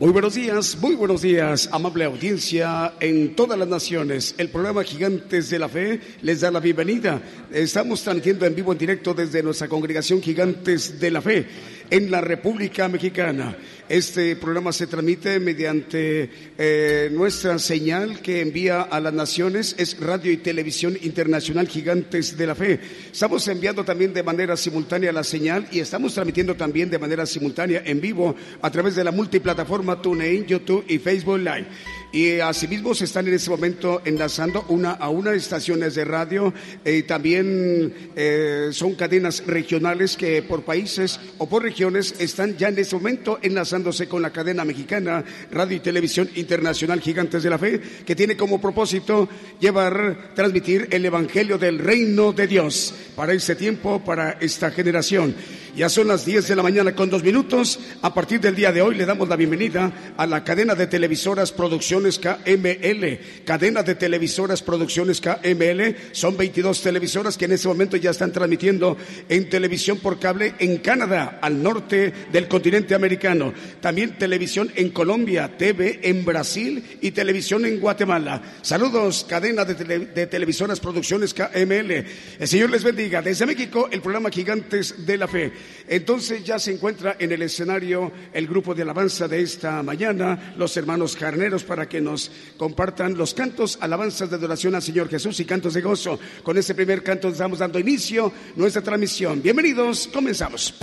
Muy buenos días, muy buenos días, amable audiencia en todas las naciones. El programa Gigantes de la Fe les da la bienvenida. Estamos transmitiendo en vivo en directo desde nuestra congregación Gigantes de la Fe en la República Mexicana. Este programa se transmite mediante eh, nuestra señal que envía a las naciones, es Radio y Televisión Internacional Gigantes de la Fe. Estamos enviando también de manera simultánea la señal y estamos transmitiendo también de manera simultánea en vivo a través de la multiplataforma TuneIn, YouTube y Facebook Live. Y asimismo se están en este momento enlazando una a una estaciones de radio y eh, también eh, son cadenas regionales que por países o por regiones están ya en este momento enlazándose con la cadena mexicana Radio y Televisión Internacional Gigantes de la Fe, que tiene como propósito llevar, transmitir el Evangelio del Reino de Dios para este tiempo, para esta generación. Ya son las 10 de la mañana con dos minutos. A partir del día de hoy le damos la bienvenida a la cadena de televisoras Producciones KML. Cadena de televisoras Producciones KML. Son 22 televisoras que en este momento ya están transmitiendo en televisión por cable en Canadá, al norte del continente americano. También televisión en Colombia, TV en Brasil y televisión en Guatemala. Saludos, cadena de, de televisoras Producciones KML. El Señor les bendiga. Desde México, el programa Gigantes de la Fe. Entonces ya se encuentra en el escenario el grupo de alabanza de esta mañana, los hermanos carneros, para que nos compartan los cantos, alabanzas de adoración al Señor Jesús y cantos de gozo. Con este primer canto estamos dando inicio a nuestra transmisión. Bienvenidos, comenzamos.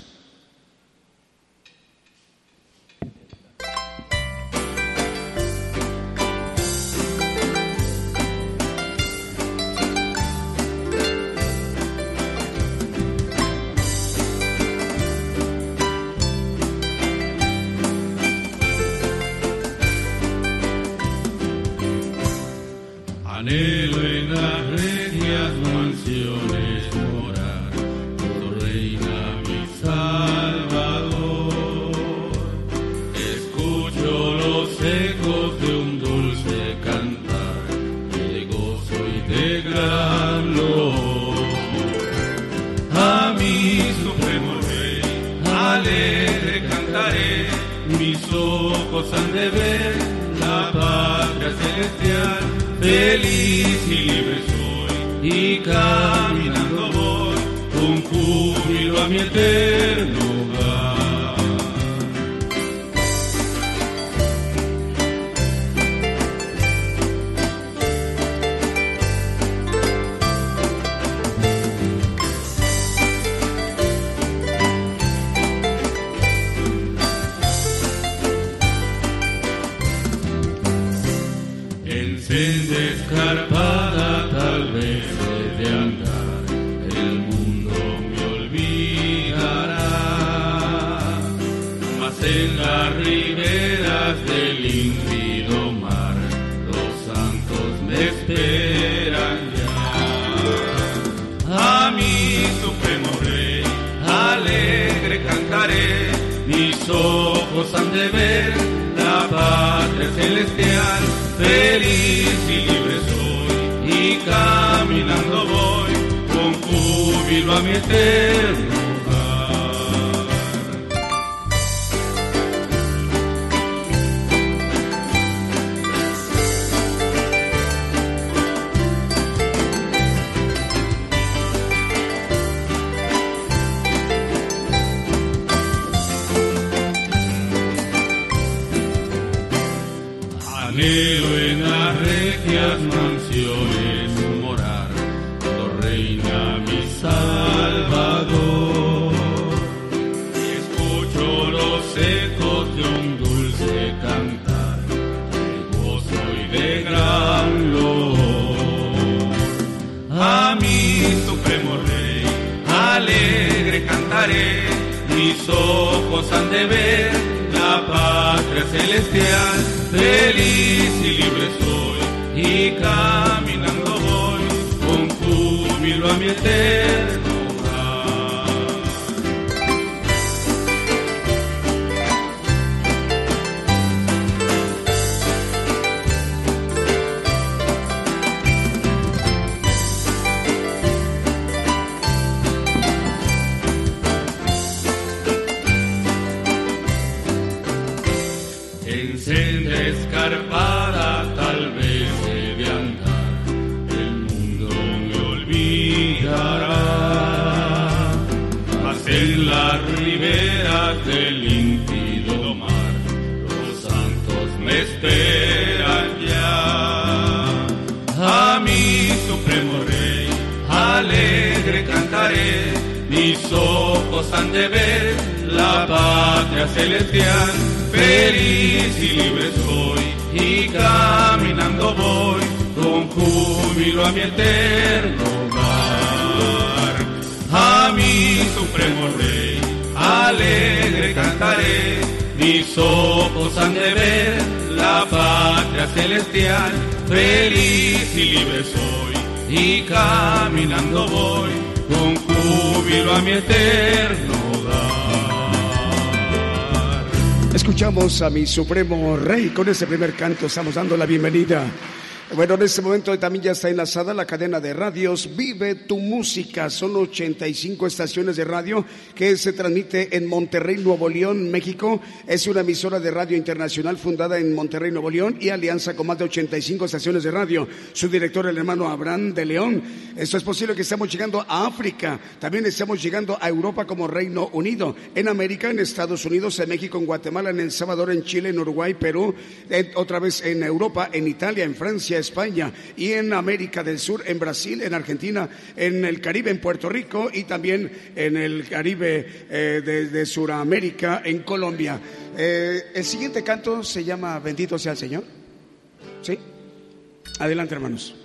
ven la patria celestial, feliz y libre soy, y caminando voy con júbilo a mi eterno. ojos han de ver la patria celestial. Feliz y libre soy y caminando voy con júbilo a mi eterno de ver la patria celestial. Feliz y libre soy y caminando voy con júbilo a mi eterno. Celestial, feliz y libre soy, y caminando voy con júbilo a mi eterno hogar. Escuchamos a mi supremo rey. Con ese primer canto estamos dando la bienvenida bueno, en este momento también ya está enlazada la cadena de radios Vive tu música. Son 85 estaciones de radio que se transmite en Monterrey, Nuevo León, México. Es una emisora de radio internacional fundada en Monterrey, Nuevo León y alianza con más de 85 estaciones de radio. Su director, el hermano Abraham de León. Esto es posible que estamos llegando a África. También estamos llegando a Europa como Reino Unido. En América, en Estados Unidos, en México, en Guatemala, en El Salvador, en Chile, en Uruguay, Perú. otra vez en Europa, en Italia, en Francia España y en América del Sur, en Brasil, en Argentina, en el Caribe, en Puerto Rico y también en el Caribe eh, de, Sudamérica, en Colombia. Eh, el siguiente canto se llama Bendito sea el Señor. ¿Sí? Adelante, hermanos.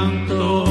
Santo.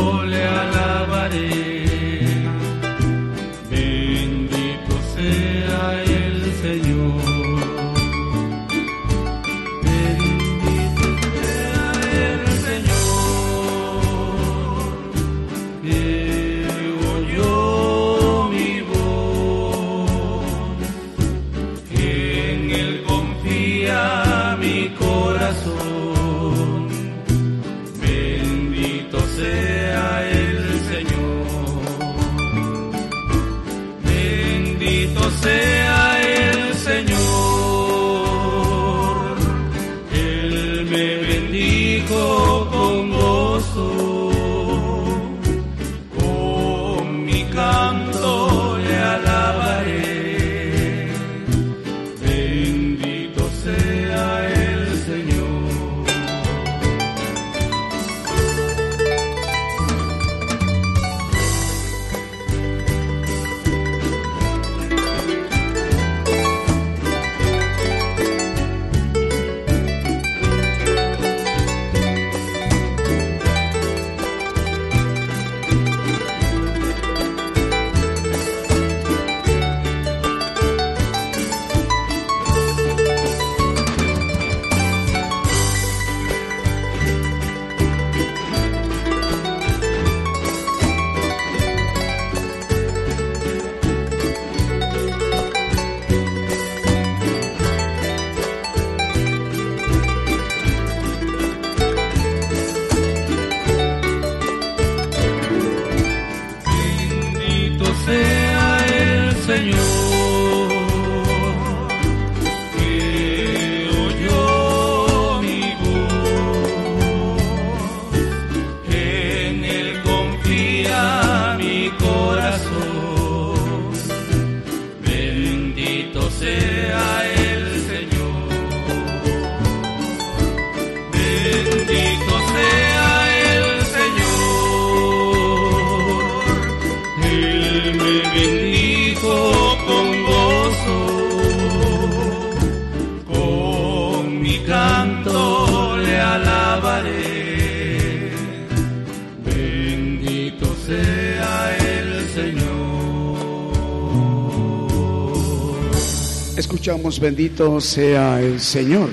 Bendito sea el Señor.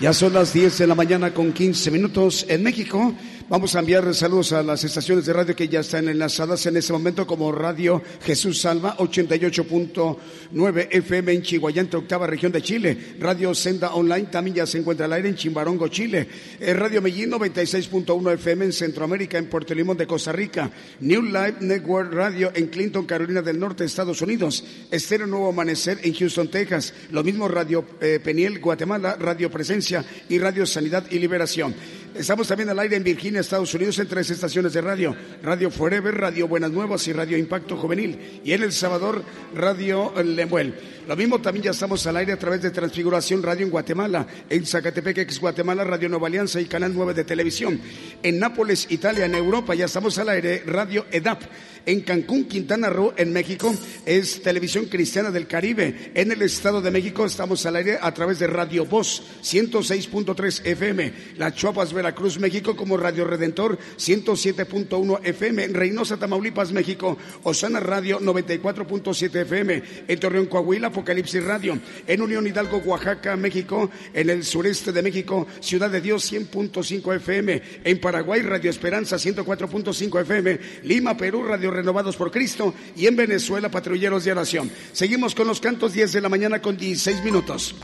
Ya son las 10 de la mañana con 15 minutos en México. Vamos a enviar saludos a las estaciones de radio que ya están enlazadas en este momento como Radio Jesús Salva 88.9 FM en Chihuayante, octava región de Chile. Radio Senda Online también ya se encuentra al aire en Chimbarongo, Chile. Eh, radio Medellín 96.1 FM en Centroamérica, en Puerto Limón de Costa Rica. New Life Network Radio en Clinton, Carolina del Norte, Estados Unidos. Estéreo Nuevo Amanecer en Houston, Texas. Lo mismo Radio eh, Peniel, Guatemala, Radio Presencia y Radio Sanidad y Liberación. Estamos también al aire en Virginia, Estados Unidos, en tres estaciones de radio. Radio Forever, Radio Buenas Nuevas y Radio Impacto Juvenil. Y en El Salvador, Radio Lemuel. Lo mismo también ya estamos al aire a través de Transfiguración Radio en Guatemala, en Zacatepec, ex Guatemala, Radio Nueva Alianza y Canal 9 de Televisión. En Nápoles, Italia, en Europa, ya estamos al aire, Radio EDAP en Cancún, Quintana Roo, en México, es Televisión Cristiana del Caribe. En el Estado de México estamos al aire a través de Radio Voz 106.3 FM. La Chuapas, Veracruz, México como Radio Redentor 107.1 FM. En Reynosa, Tamaulipas, México, Osana Radio 94.7 FM. En Torreón, Coahuila, Apocalipsis Radio. En Unión Hidalgo, Oaxaca, México. En el sureste de México, Ciudad de Dios 100.5 FM. En Paraguay, Radio Esperanza 104.5 FM. Lima, Perú, Radio Renovados por Cristo y en Venezuela Patrulleros de Oración. Seguimos con los cantos 10 de la mañana con 16 minutos.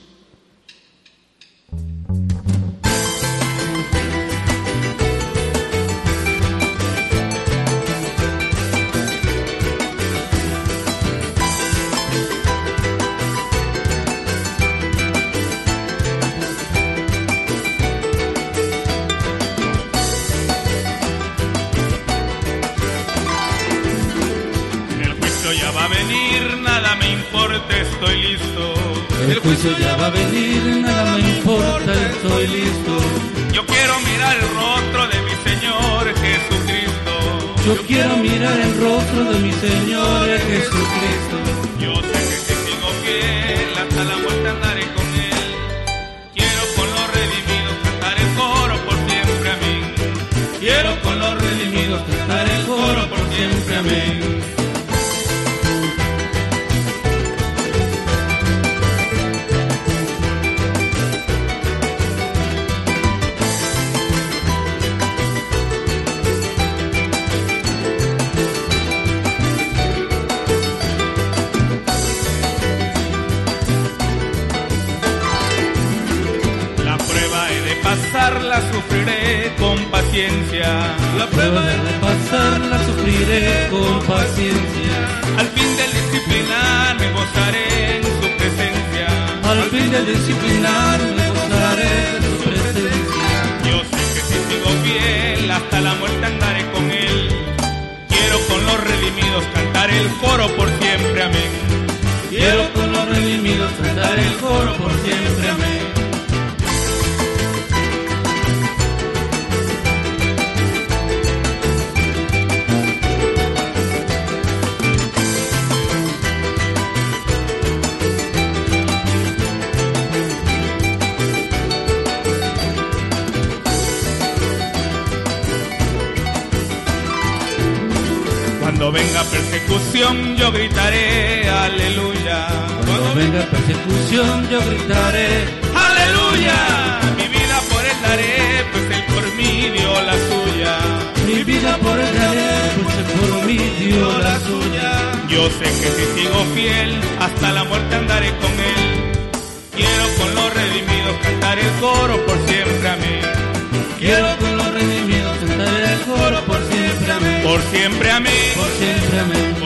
Estoy listo. El juicio ya va a venir, nada me importa, estoy listo. Yo quiero mirar el rostro de mi Señor Jesucristo. Yo quiero mirar el rostro de mi Señor Jesucristo. Yo sé que si sigo fiel hasta la muerte La prueba de pasarla sufriré con paciencia. Al fin del disciplinar me gozaré en su presencia. Al fin del disciplinar me gozaré de su presencia. Yo sé que si sigo fiel hasta la muerte andaré con él. Quiero con los redimidos cantar el coro por siempre, amén. Quiero con los redimidos cantar el coro por siempre, amén. Cuando venga persecución yo gritaré aleluya. Cuando venga persecución yo gritaré, aleluya. Mi vida por él daré, pues él por mí dio la suya. mi vida por él daré, pues él por mí dio la suya. Yo sé que si sigo fiel, hasta la muerte andaré con él. Quiero con los redimidos cantar el coro por siempre, amén. Quiero con los redimidos cantar el coro amén. Por siempre, amén. Por siempre, amén.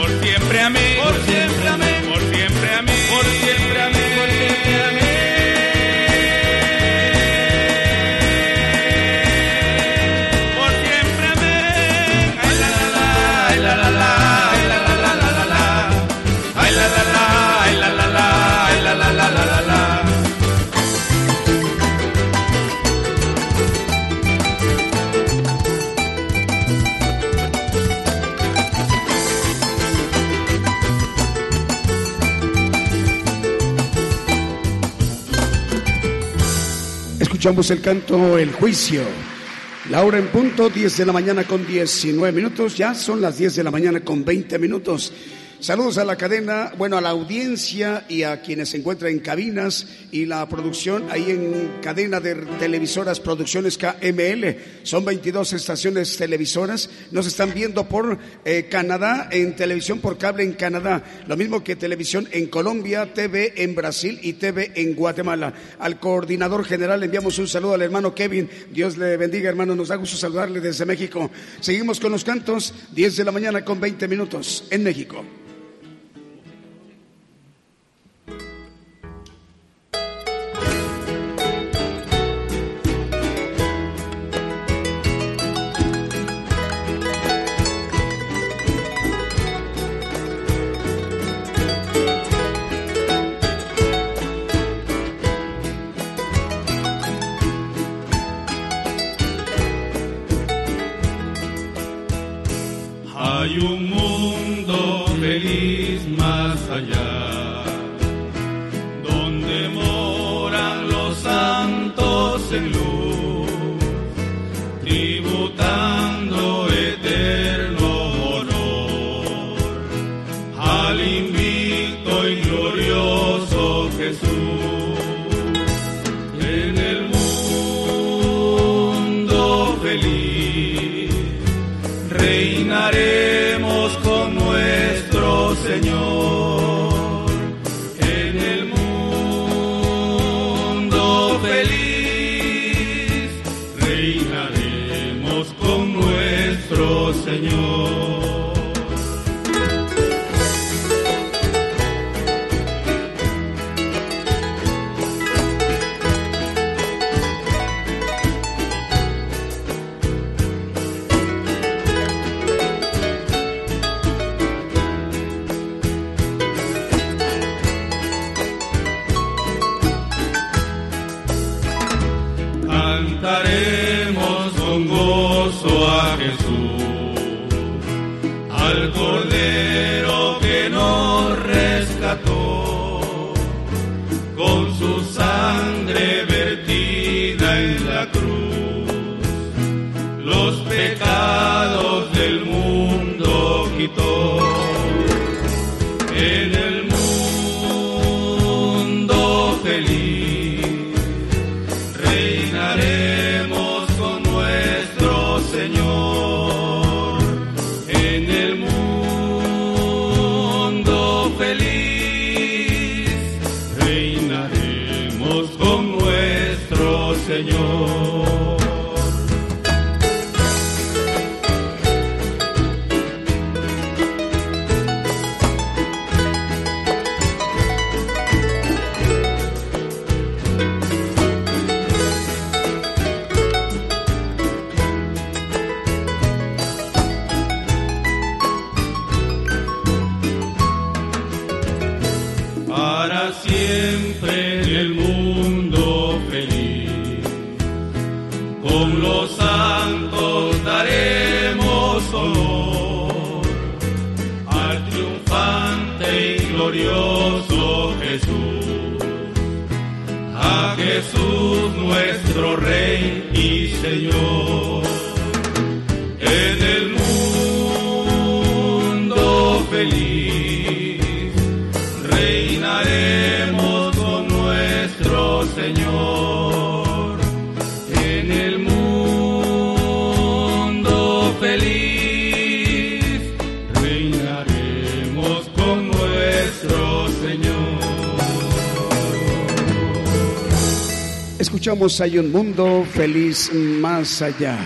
Escuchamos el canto El Juicio. La hora en punto, 10 de la mañana con 19 minutos. Ya son las 10 de la mañana con 20 minutos. Saludos a la cadena, bueno, a la audiencia y a quienes se encuentran en cabinas y la producción ahí en cadena de televisoras Producciones KML. Son 22 estaciones televisoras. Nos están viendo por eh, Canadá, en televisión por cable en Canadá. Lo mismo que televisión en Colombia, TV en Brasil y TV en Guatemala. Al coordinador general enviamos un saludo al hermano Kevin. Dios le bendiga, hermano. Nos da gusto saludarle desde México. Seguimos con los cantos, 10 de la mañana con 20 minutos en México. Jesús. A Jesús nuestro Rey y Señor. En el mundo feliz reinaremos con nuestro Señor. Hay un mundo feliz más allá.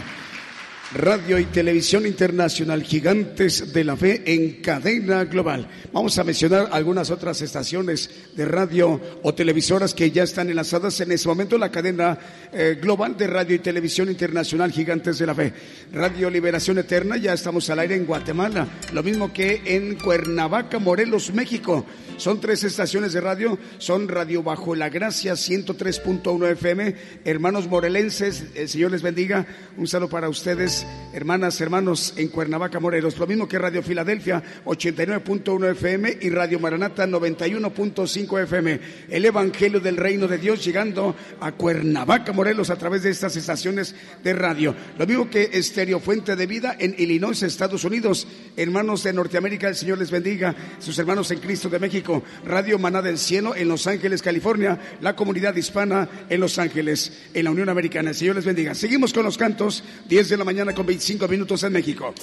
Radio y Televisión Internacional, Gigantes de la Fe en cadena global. Vamos a mencionar algunas otras estaciones de radio o televisoras que ya están enlazadas en este momento la cadena eh, global de Radio y Televisión Internacional, Gigantes de la Fe. Radio Liberación Eterna, ya estamos al aire en Guatemala, lo mismo que en Cuernavaca, Morelos, México. Son tres estaciones de radio, son Radio Bajo la Gracia 103.1 FM, hermanos morelenses, el Señor les bendiga, un saludo para ustedes, hermanas, hermanos en Cuernavaca, Morelos, lo mismo que Radio Filadelfia 89.1 FM y Radio Maranata 91.5 FM, el Evangelio del Reino de Dios llegando a Cuernavaca, Morelos a través de estas estaciones de radio, lo mismo que Estéreo Fuente de Vida en Illinois, Estados Unidos, hermanos de Norteamérica, el Señor les bendiga, sus hermanos en Cristo de México, Radio Maná del Cielo en Los Ángeles, California, la comunidad hispana en Los Ángeles, en la Unión Americana. El Señor les bendiga. Seguimos con los cantos, 10 de la mañana con 25 minutos en México.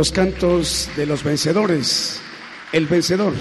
Los cantos de los vencedores, el vencedor.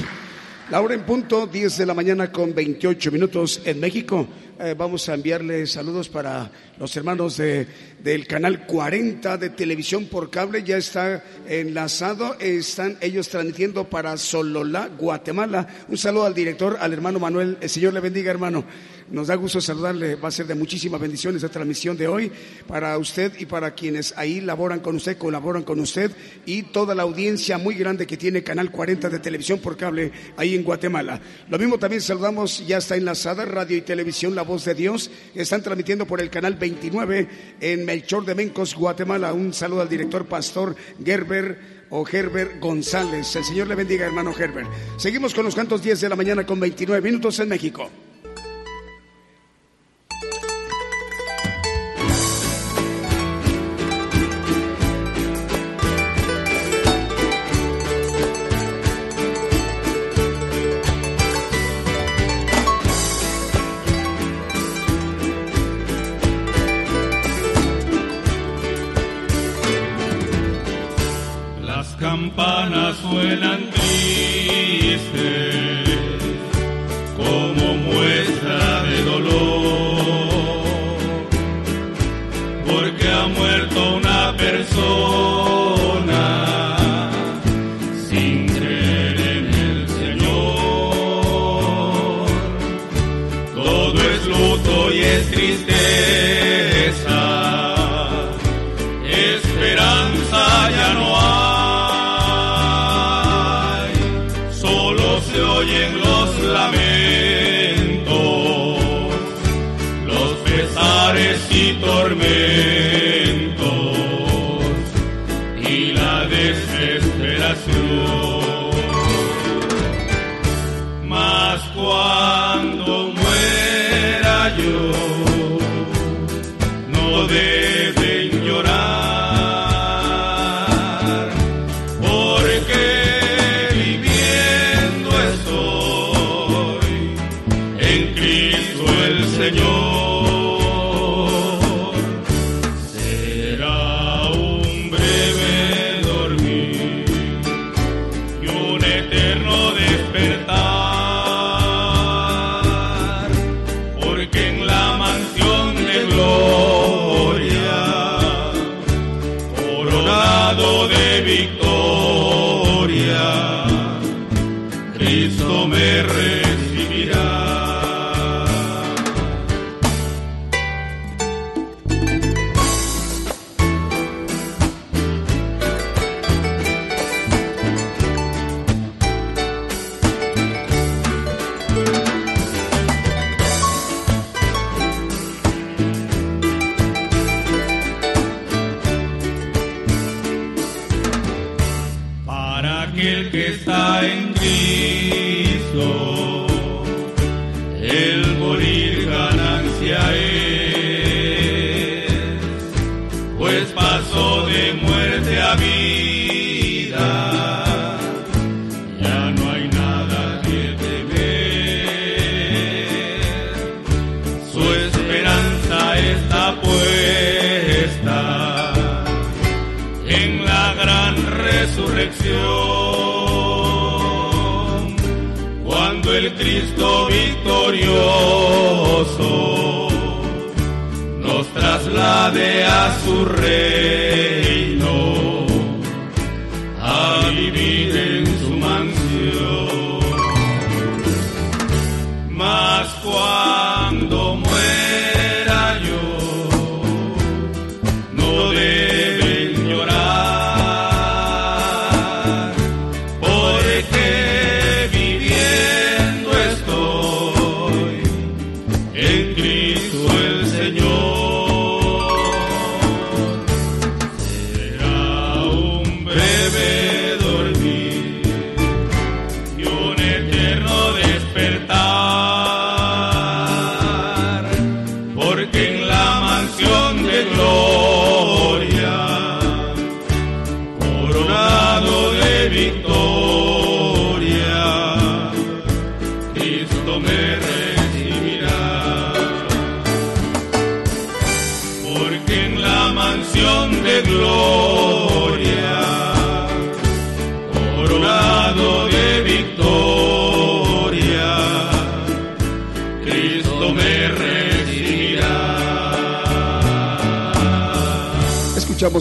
La hora en punto, 10 de la mañana con 28 minutos en México. Eh, vamos a enviarle saludos para los hermanos de, del canal 40 de televisión por cable. Ya está enlazado, están ellos transmitiendo para Sololá, Guatemala. Un saludo al director, al hermano Manuel. El Señor le bendiga, hermano. Nos da gusto saludarle. Va a ser de muchísimas bendiciones esta transmisión de hoy para usted y para quienes ahí laboran con usted, colaboran con usted y toda la audiencia muy grande que tiene Canal 40 de televisión por cable ahí en Guatemala. Lo mismo también saludamos, ya está enlazada Radio y Televisión La Voz de Dios. Están transmitiendo por el canal 29 en Melchor de Mencos, Guatemala. Un saludo al director pastor Gerber o Gerber González. El Señor le bendiga, hermano Gerber. Seguimos con los cantos 10 de la mañana con 29 minutos en México. Campanas suenan Cristo el Señor.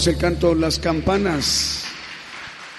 El canto Las Campanas.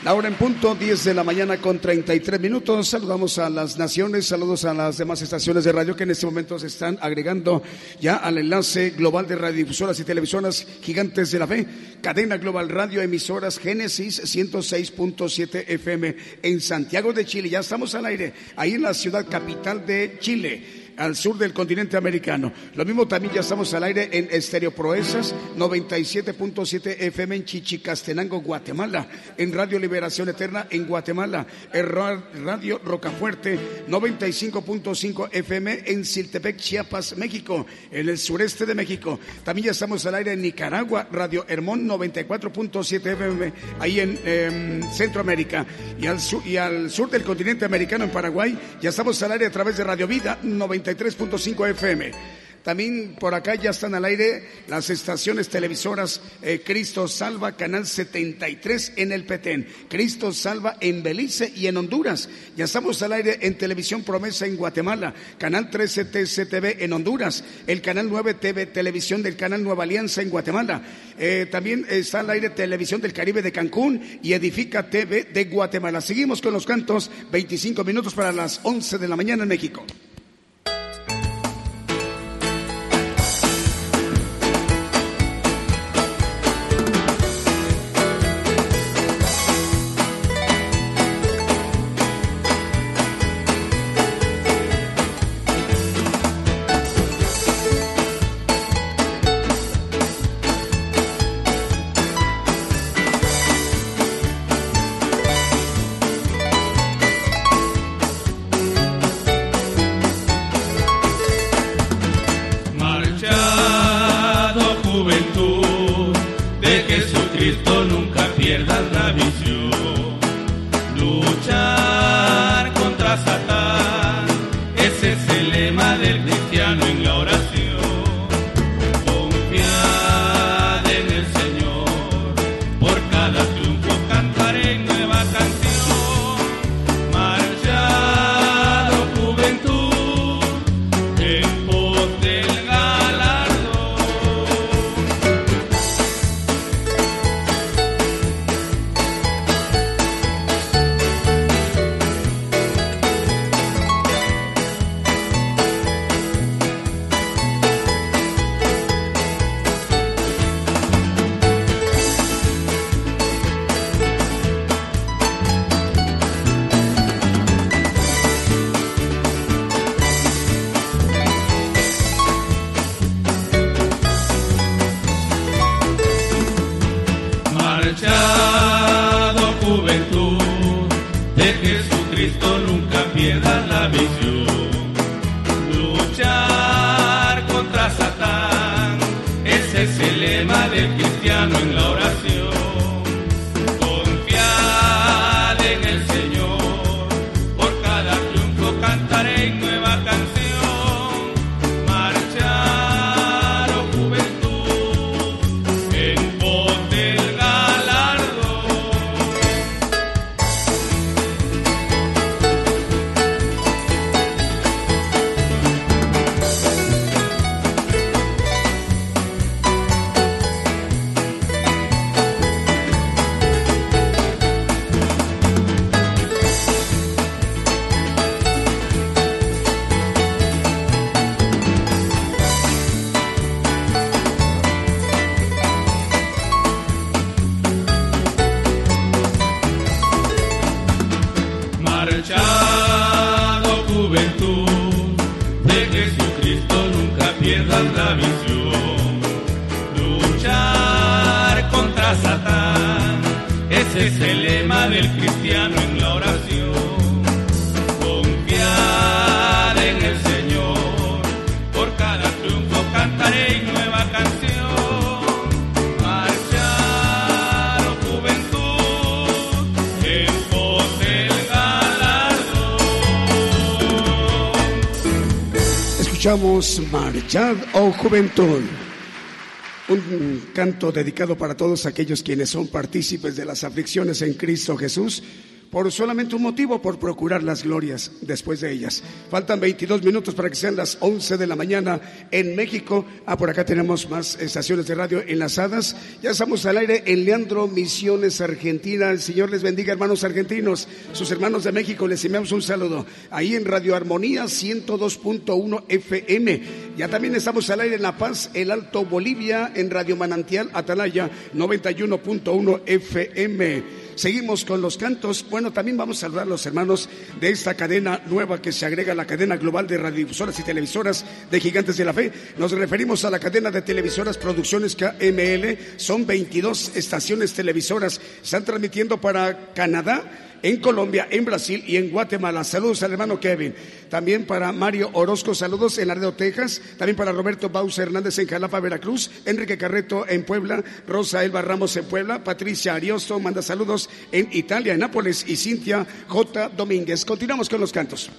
La hora en punto, 10 de la mañana con 33 minutos. Saludamos a las naciones, saludos a las demás estaciones de radio que en este momento se están agregando ya al enlace global de radiodifusoras y televisoras gigantes de la fe. Cadena Global Radio, emisoras Génesis 106.7 FM en Santiago de Chile. Ya estamos al aire, ahí en la ciudad capital de Chile al sur del continente americano. Lo mismo también ya estamos al aire en Estéreo Proezas 97.7 FM en Chichicastenango, Guatemala, en Radio Liberación Eterna en Guatemala, en Radio Rocafuerte 95.5 FM en Siltepec, Chiapas, México, en el sureste de México. También ya estamos al aire en Nicaragua, Radio Hermón 94.7 FM, ahí en em, Centroamérica. Y al, y al sur del continente americano, en Paraguay, ya estamos al aire a través de Radio Vida 90 93.5 FM. También por acá ya están al aire las estaciones televisoras eh, Cristo Salva, Canal 73 en el Petén, Cristo Salva en Belice y en Honduras. Ya estamos al aire en Televisión Promesa en Guatemala, Canal 13 TCTV en Honduras, el Canal 9 TV Televisión del Canal Nueva Alianza en Guatemala. Eh, también está al aire Televisión del Caribe de Cancún y Edifica TV de Guatemala. Seguimos con los cantos, 25 minutos para las 11 de la mañana en México. Marchad, oh juventud. Un canto dedicado para todos aquellos quienes son partícipes de las aflicciones en Cristo Jesús, por solamente un motivo, por procurar las glorias después de ellas. Faltan 22 minutos para que sean las 11 de la mañana en México. Ah, por acá tenemos más estaciones de radio enlazadas. Ya estamos al aire en Leandro Misiones, Argentina. El Señor les bendiga, hermanos argentinos. Sus hermanos de México, les enviamos un saludo. Ahí en Radio Armonía 102.1 FM. Ya también estamos al aire en La Paz, El Alto Bolivia, en Radio Manantial Atalaya 91.1 FM. Seguimos con los cantos. Bueno, también vamos a saludar a los hermanos de esta cadena nueva que se agrega a la cadena global de radiodifusoras y televisoras de Gigantes de la Fe. Nos referimos a la cadena de televisoras Producciones KML. Son 22 estaciones televisoras. Están transmitiendo para Canadá en Colombia, en Brasil y en Guatemala. Saludos al hermano Kevin. También para Mario Orozco, saludos en Laredo, Texas. También para Roberto Bausa Hernández en Jalapa, Veracruz. Enrique Carreto en Puebla. Rosa Elba Ramos en Puebla. Patricia Ariosto manda saludos en Italia, en Nápoles. Y Cintia J. Domínguez. Continuamos con los cantos.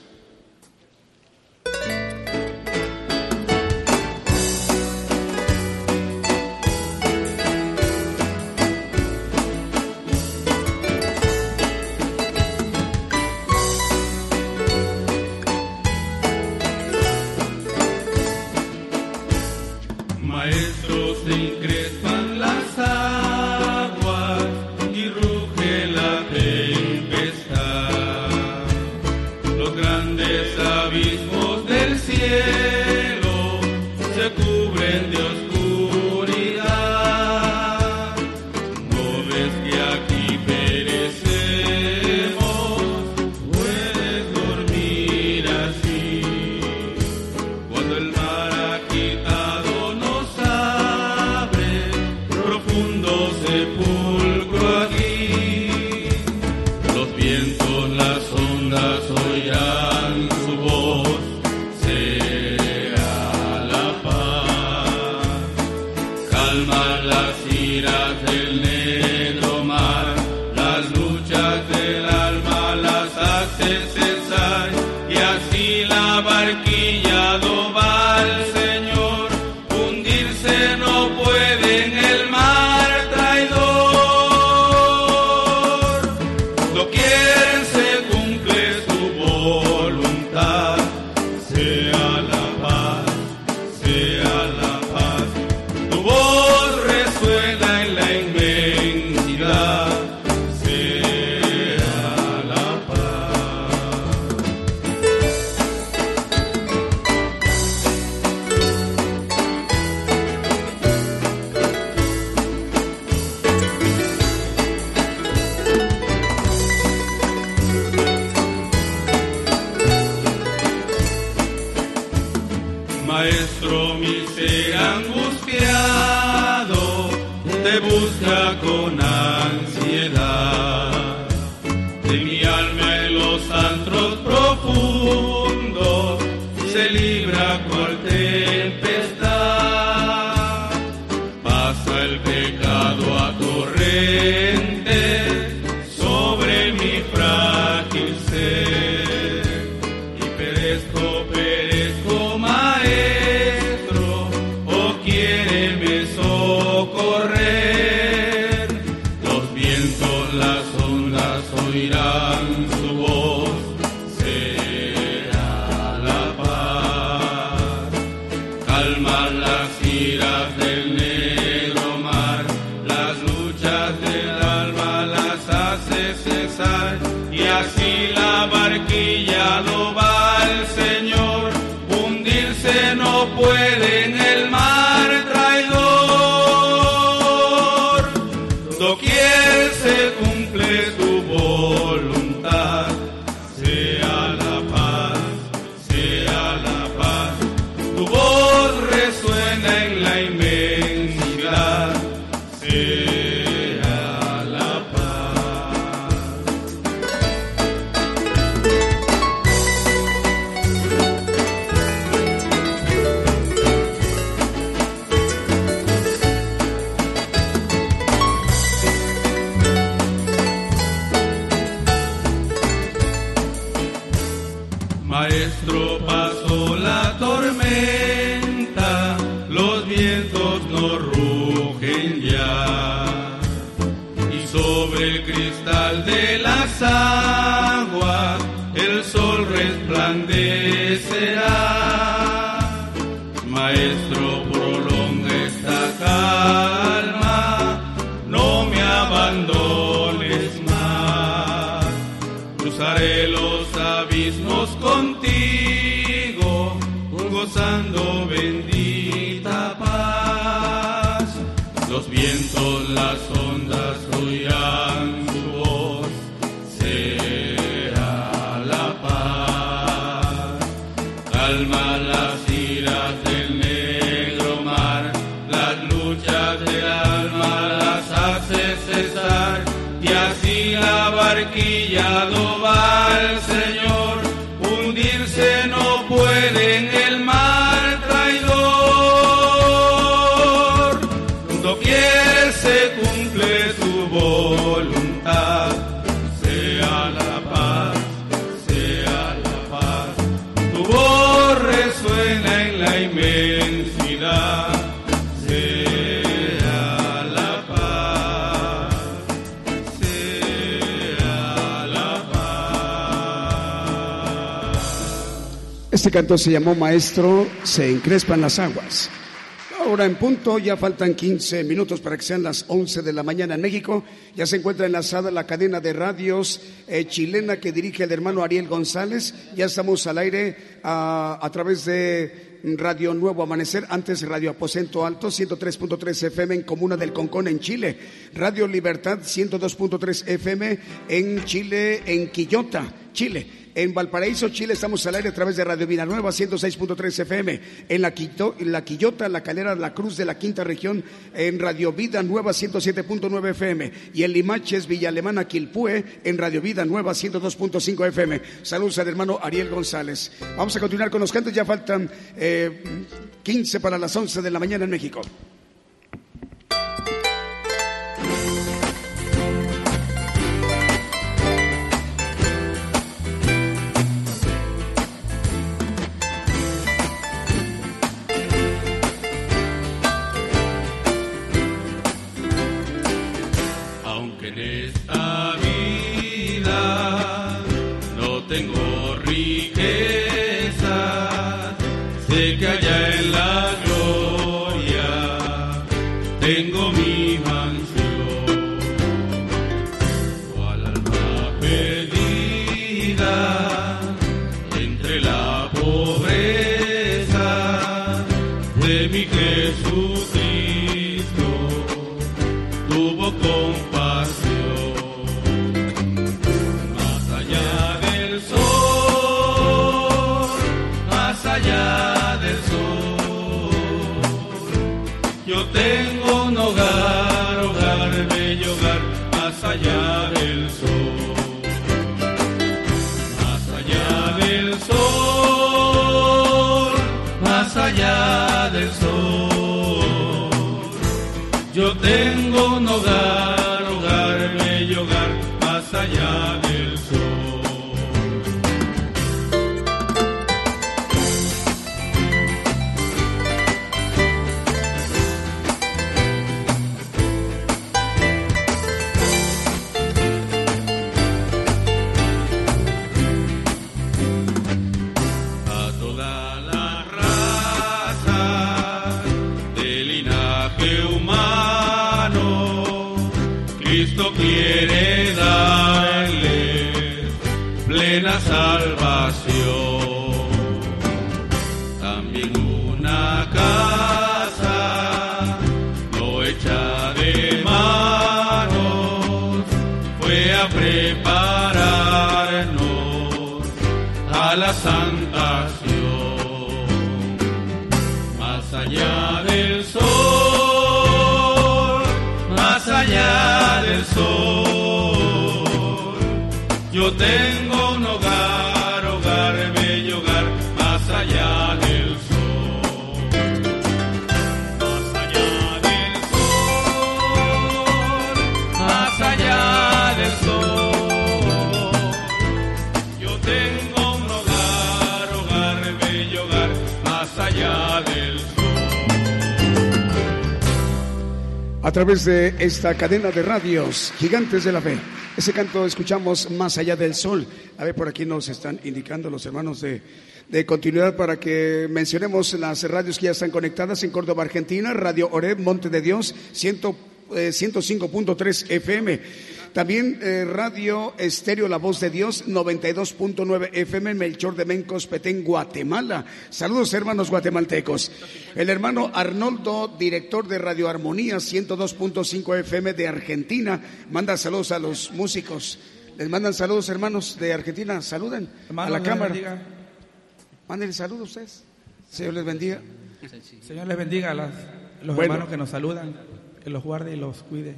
Canto se llamó Maestro, se encrespan las aguas. Ahora en punto, ya faltan 15 minutos para que sean las 11 de la mañana en México. Ya se encuentra enlazada la cadena de radios eh, chilena que dirige el hermano Ariel González. Ya estamos al aire ah, a través de Radio Nuevo Amanecer, antes Radio Aposento Alto, 103.3 FM en Comuna del Concón en Chile. Radio Libertad, 102.3 FM en Chile, en Quillota, Chile. En Valparaíso, Chile, estamos al aire a través de Radio Vida Nueva, 106.3 FM. En la, Quito, en la Quillota, la Calera, la Cruz de la Quinta Región, en Radio Vida Nueva, 107.9 FM. Y en Limaches, Villa Alemana, Quilpue, en Radio Vida Nueva, 102.5 FM. Saludos al hermano Ariel González. Vamos a continuar con los cantos, ya faltan eh, 15 para las 11 de la mañana en México. Través de esta cadena de radios, Gigantes de la Fe. Ese canto escuchamos más allá del sol. A ver, por aquí nos están indicando los hermanos de, de continuidad para que mencionemos las radios que ya están conectadas en Córdoba, Argentina, Radio Oreb, Monte de Dios, 105.3 FM. También eh, Radio Estéreo La Voz de Dios, 92.9 FM, Melchor de Mencos, Petén, Guatemala. Saludos, hermanos guatemaltecos. El hermano Arnoldo, director de Radio Armonía, 102.5 FM de Argentina, manda saludos a los músicos. Les mandan saludos, hermanos de Argentina. Saluden a la cámara. Mándenle saludos a ustedes. Señor les bendiga. Señor les bendiga a los hermanos que nos saludan, que los guarde y los cuide.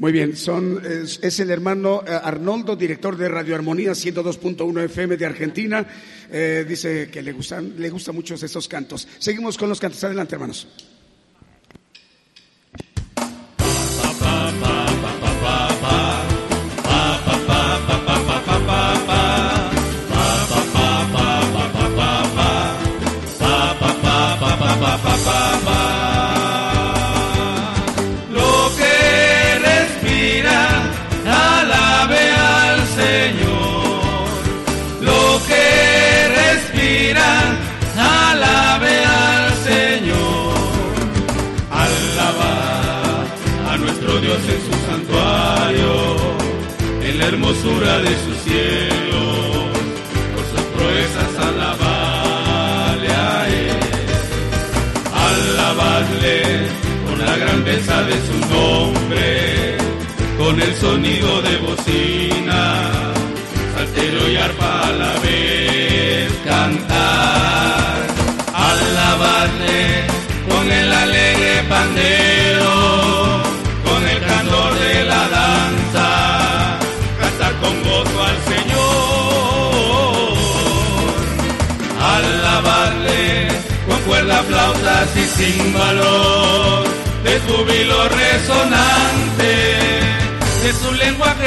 Muy bien, son, es, el hermano eh, Arnoldo, director de Radio Armonía 102.1 FM de Argentina. Eh, dice que le gustan, le gustan mucho estos cantos. Seguimos con los cantos. Adelante, hermanos. Sonido de bocina, saltero y arpa a la vez cantar, alabadle con el alegre pandero, con el candor de la danza con gozo al Señor. Alabarle con cuerda, flautas y címbalos de júbilo resonante,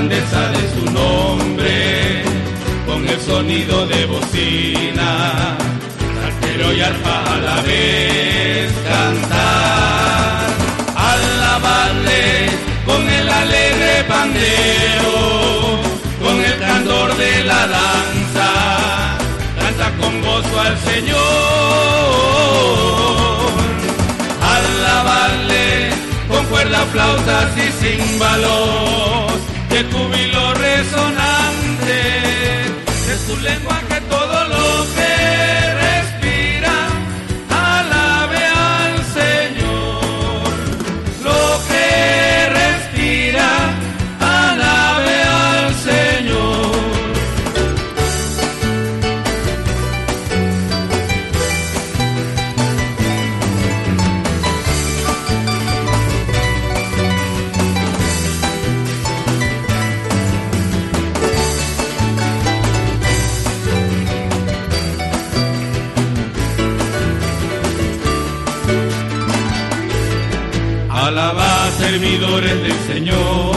grandeza de su nombre, con el sonido de bocina, saltero y arpa a la vez cantar, alabadle con el alegre pandero con el candor de la danza, canta con gozo al Señor, alabarle con cuerda, flautas y címbalos, júbilo resonante, de su lenguaje todo lo que servidores del Señor,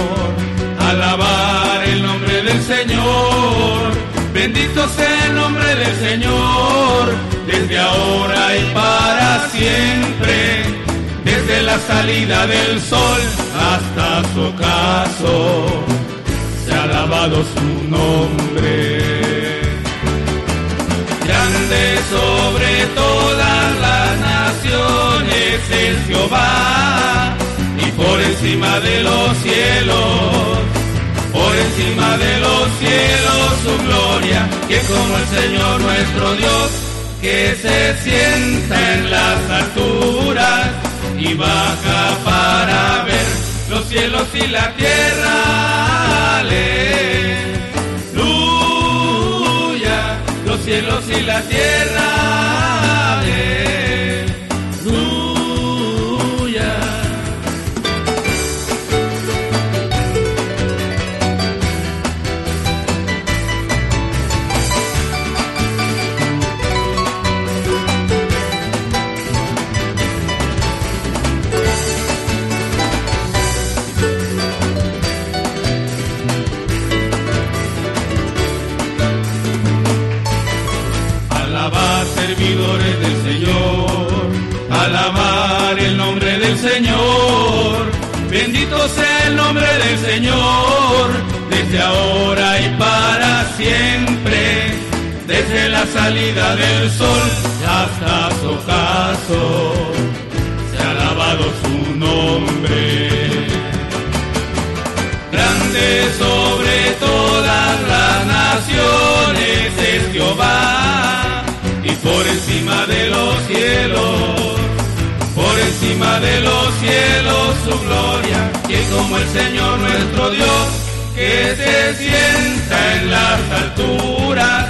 alabar el nombre del Señor, bendito sea el nombre del Señor, desde ahora y para siempre, desde la salida del sol hasta su ocaso, se ha alabado su nombre. Grande sobre todas las naciones es Jehová encima de los cielos, por encima de los cielos su gloria, que como el Señor nuestro Dios, que se sienta en las alturas y baja para ver los cielos y la tierra. Aleluya, los cielos y la tierra. Desde ahora y para siempre, desde la salida del sol hasta su ocaso, se ha alabado su nombre. Grande sobre todas las naciones es Jehová, y por encima de los cielos, por encima de los cielos su gloria, que como el Señor nuestro Dios, que se sienta en las alturas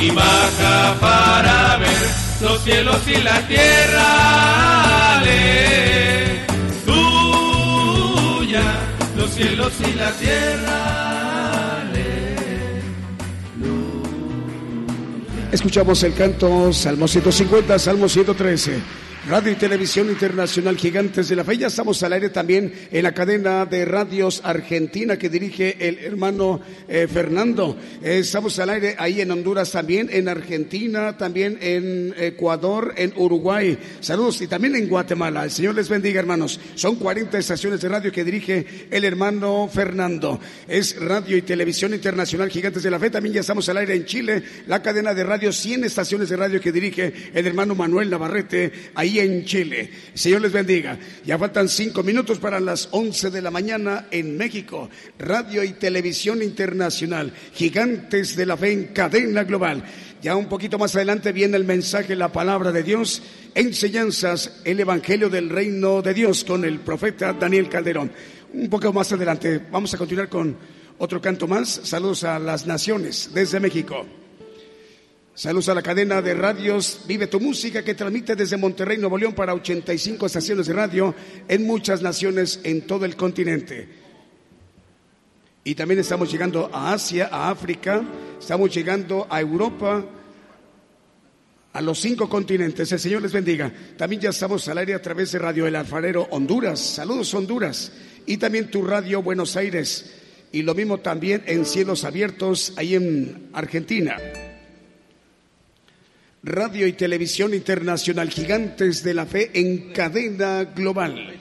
y baja para ver los cielos y la tierra. Aleluya, los cielos y la tierra. Escuchamos el canto Salmo 150, Salmo 113. Radio y Televisión Internacional Gigantes de la Fe. Ya estamos al aire también en la cadena de radios argentina que dirige el hermano eh, Fernando. Eh, estamos al aire ahí en Honduras también, en Argentina, también en Ecuador, en Uruguay. Saludos y también en Guatemala. El Señor les bendiga, hermanos. Son 40 estaciones de radio que dirige el hermano Fernando. Es Radio y Televisión Internacional Gigantes de la Fe. También ya estamos al aire en Chile, la cadena de radio, 100 estaciones de radio que dirige el hermano Manuel Navarrete. Ahí en Chile. Señor les bendiga. Ya faltan cinco minutos para las once de la mañana en México. Radio y Televisión Internacional. Gigantes de la fe en cadena global. Ya un poquito más adelante viene el mensaje, la palabra de Dios, enseñanzas, el Evangelio del Reino de Dios con el profeta Daniel Calderón. Un poco más adelante vamos a continuar con otro canto más. Saludos a las naciones desde México. Saludos a la cadena de radios Vive tu Música que transmite desde Monterrey, Nuevo León para 85 estaciones de radio en muchas naciones en todo el continente. Y también estamos llegando a Asia, a África, estamos llegando a Europa, a los cinco continentes. El Señor les bendiga. También ya estamos al aire a través de Radio El Alfarero Honduras. Saludos Honduras. Y también tu radio Buenos Aires. Y lo mismo también en Cielos Abiertos, ahí en Argentina. Radio y Televisión Internacional Gigantes de la Fe en cadena global.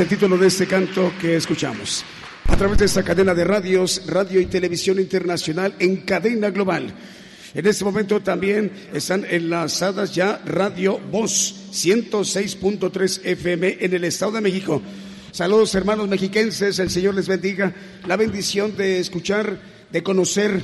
El título de este canto que escuchamos. A través de esta cadena de radios, radio y televisión internacional en cadena global. En este momento también están enlazadas ya Radio Voz 106.3 FM en el Estado de México. Saludos hermanos mexiquenses, el Señor les bendiga. La bendición de escuchar, de conocer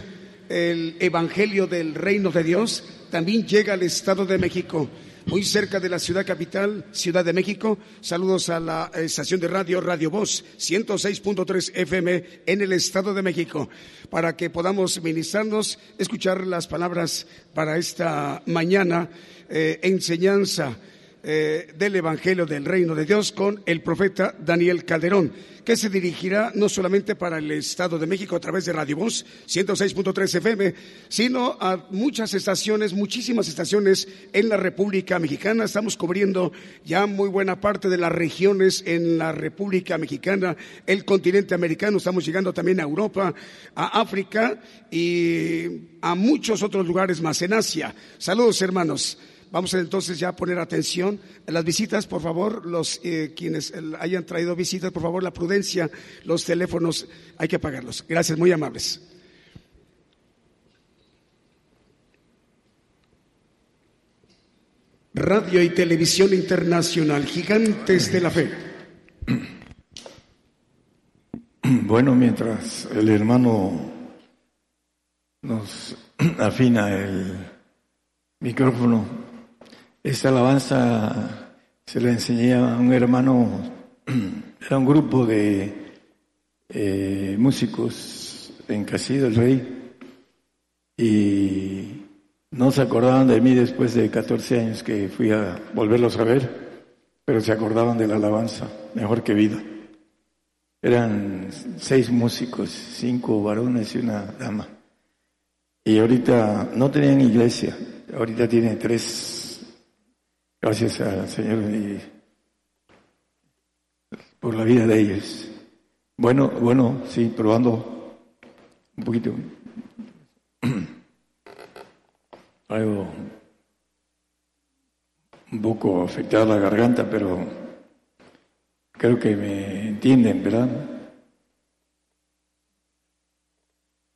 el Evangelio del Reino de Dios también llega al Estado de México muy cerca de la ciudad capital, Ciudad de México. Saludos a la estación de radio Radio Voz 106.3 FM en el Estado de México, para que podamos ministrarnos, escuchar las palabras para esta mañana, eh, enseñanza eh, del Evangelio del Reino de Dios con el profeta Daniel Calderón que se dirigirá no solamente para el Estado de México a través de Radio Voz 106.3 FM, sino a muchas estaciones, muchísimas estaciones en la República Mexicana. Estamos cubriendo ya muy buena parte de las regiones en la República Mexicana, el continente americano. Estamos llegando también a Europa, a África y a muchos otros lugares más en Asia. Saludos, hermanos. Vamos entonces ya a poner atención las visitas, por favor, los eh, quienes hayan traído visitas, por favor, la prudencia, los teléfonos, hay que apagarlos. Gracias, muy amables. Radio y Televisión Internacional, gigantes de la fe. Bueno, mientras el hermano nos afina el micrófono, esta alabanza se la enseñé a un hermano, era un grupo de eh, músicos en Casilla del Rey y no se acordaban de mí después de 14 años que fui a volverlos a ver, pero se acordaban de la alabanza, mejor que vida. Eran seis músicos, cinco varones y una dama. Y ahorita no tenían iglesia, ahorita tienen tres Gracias al Señor por la vida de ellos. Bueno, bueno, sí, probando un poquito. Algo un poco afectada la garganta, pero creo que me entienden, ¿verdad?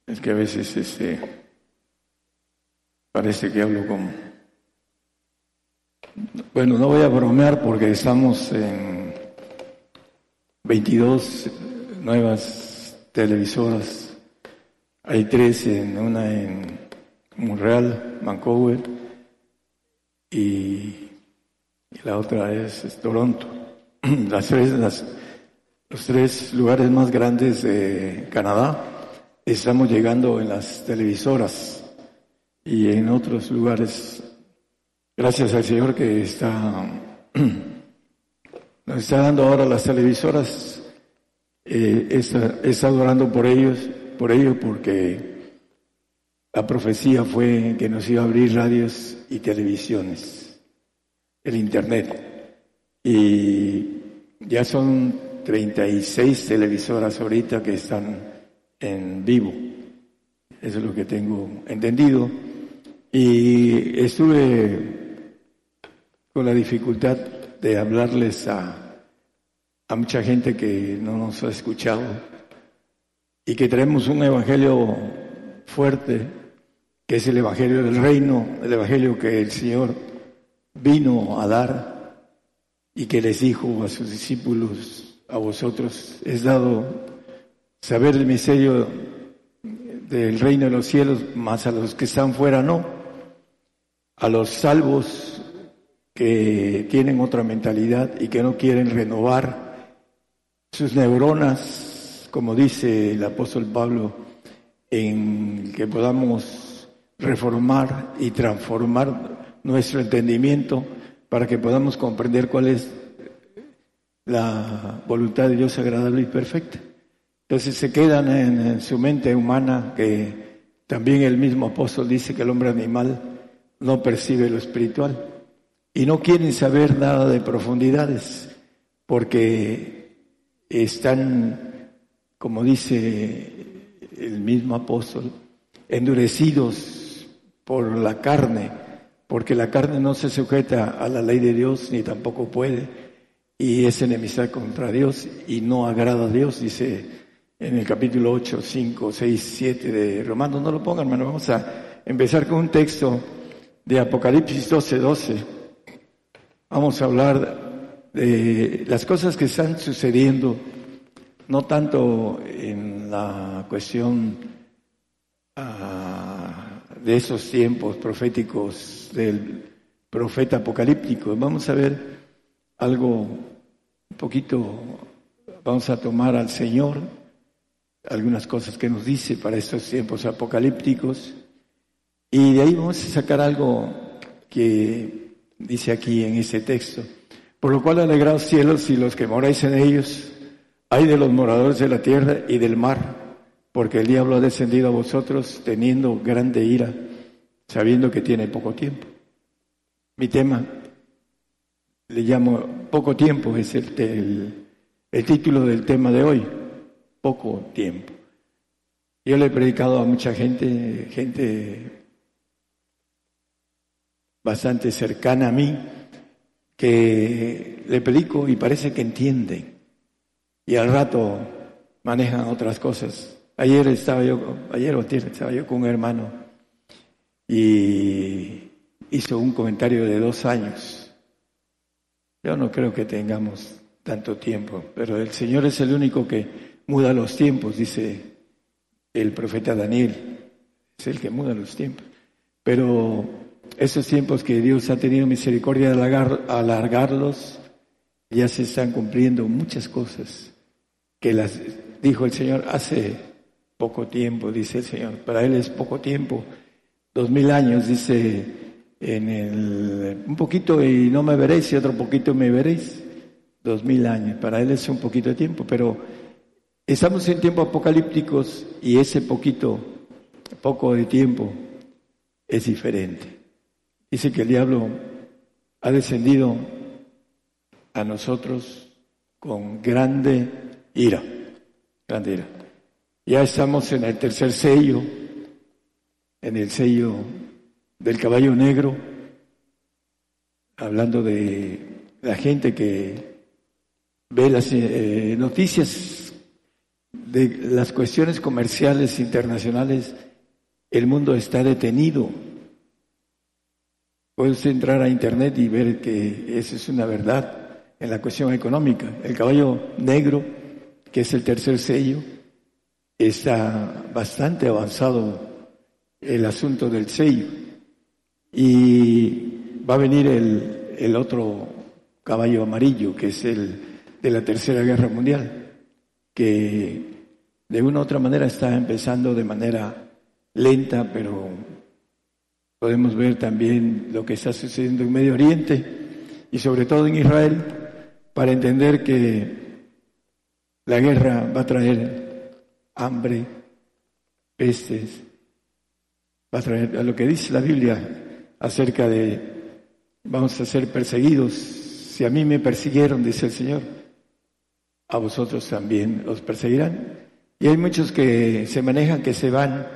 Es que a veces este parece que hablo como bueno, no voy a bromear porque estamos en 22 nuevas televisoras. Hay tres, en, una en Montreal, Vancouver, y, la otra es, Toronto. Las tres, los tres lugares más grandes de Canadá estamos llegando en las televisoras y en otros lugares Gracias al Señor que está, nos está dando ahora las televisoras. Eh, está, está orando por ellos, por ellos, porque la profecía fue que nos iba a abrir radios y televisiones, el Internet. Y ya son 36 televisoras ahorita que están en vivo. Eso es lo que tengo entendido. Y estuve con la dificultad de hablarles a, a mucha gente que no nos ha escuchado y que traemos un evangelio fuerte, que es el evangelio del reino, el evangelio que el Señor vino a dar y que les dijo a sus discípulos, a vosotros es dado saber el misterio del reino de los cielos, más a los que están fuera no, a los salvos que tienen otra mentalidad y que no quieren renovar sus neuronas, como dice el apóstol Pablo, en que podamos reformar y transformar nuestro entendimiento para que podamos comprender cuál es la voluntad de Dios agradable y perfecta. Entonces se quedan en, su mente humana que también el mismo apóstol dice que el hombre animal no percibe lo espiritual y no quieren saber nada de profundidades porque están, como dice el mismo apóstol, endurecidos por la carne, porque la carne no se sujeta a la ley de Dios ni tampoco puede y es enemistad contra Dios y no agrada a Dios, dice en el capítulo 8, 5, 6, 7 de Romanos. No lo pongan, hermano. Vamos a empezar con un texto de Apocalipsis 12, 12. Vamos a hablar de las cosas que están sucediendo, no tanto en la cuestión ah, de esos tiempos proféticos del profeta apocalíptico. Vamos a ver algo un poquito, vamos a tomar al Señor algunas cosas que nos dice para estos tiempos apocalípticos. Y de ahí vamos a sacar algo que dice aquí en ese texto. Por lo cual alegraos cielos y los que moráis en ellos, hay de los moradores de la tierra y del mar, porque el diablo ha descendido a vosotros teniendo grande ira, sabiendo que tiene poco tiempo. Mi tema le llamo poco tiempo, es el, el título del tema de hoy poco tiempo. Yo le he predicado a mucha gente, gente bastante cercana a mí, que le predico y parece que entienden. Y al rato manejan otras cosas. Ayer estaba yo, ayer o estaba yo con un hermano y hizo un comentario de dos años. Yo no creo que tengamos tanto tiempo, pero el Señor es el único que muda los tiempos, dice el profeta Daniel, es el que muda los tiempos. Pero esos tiempos que Dios ha tenido misericordia de alargarlos, ya se están cumpliendo muchas cosas que las dijo el Señor hace poco tiempo, dice el Señor. Para Él es poco tiempo, dos mil años, dice en el, un poquito y no me veréis y otro poquito me veréis, dos mil años. Para Él es un poquito de tiempo, pero Estamos en tiempos apocalípticos y ese poquito, poco de tiempo es diferente. Dice que el diablo ha descendido a nosotros con grande ira, grande ira. Ya estamos en el tercer sello, en el sello del caballo negro, hablando de la gente que ve las eh, noticias de las cuestiones comerciales internacionales, el mundo está detenido. Puede usted entrar a Internet y ver que eso es una verdad en la cuestión económica. El caballo negro, que es el tercer sello, está bastante avanzado el asunto del sello. Y va a venir el, el otro caballo amarillo, que es el de la Tercera Guerra Mundial, que de una u otra manera está empezando de manera lenta, pero podemos ver también lo que está sucediendo en Medio Oriente y sobre todo en Israel para entender que la guerra va a traer hambre, pestes, va a traer a lo que dice la Biblia acerca de vamos a ser perseguidos. Si a mí me persiguieron, dice el Señor, a vosotros también os perseguirán. Y hay muchos que se manejan, que se van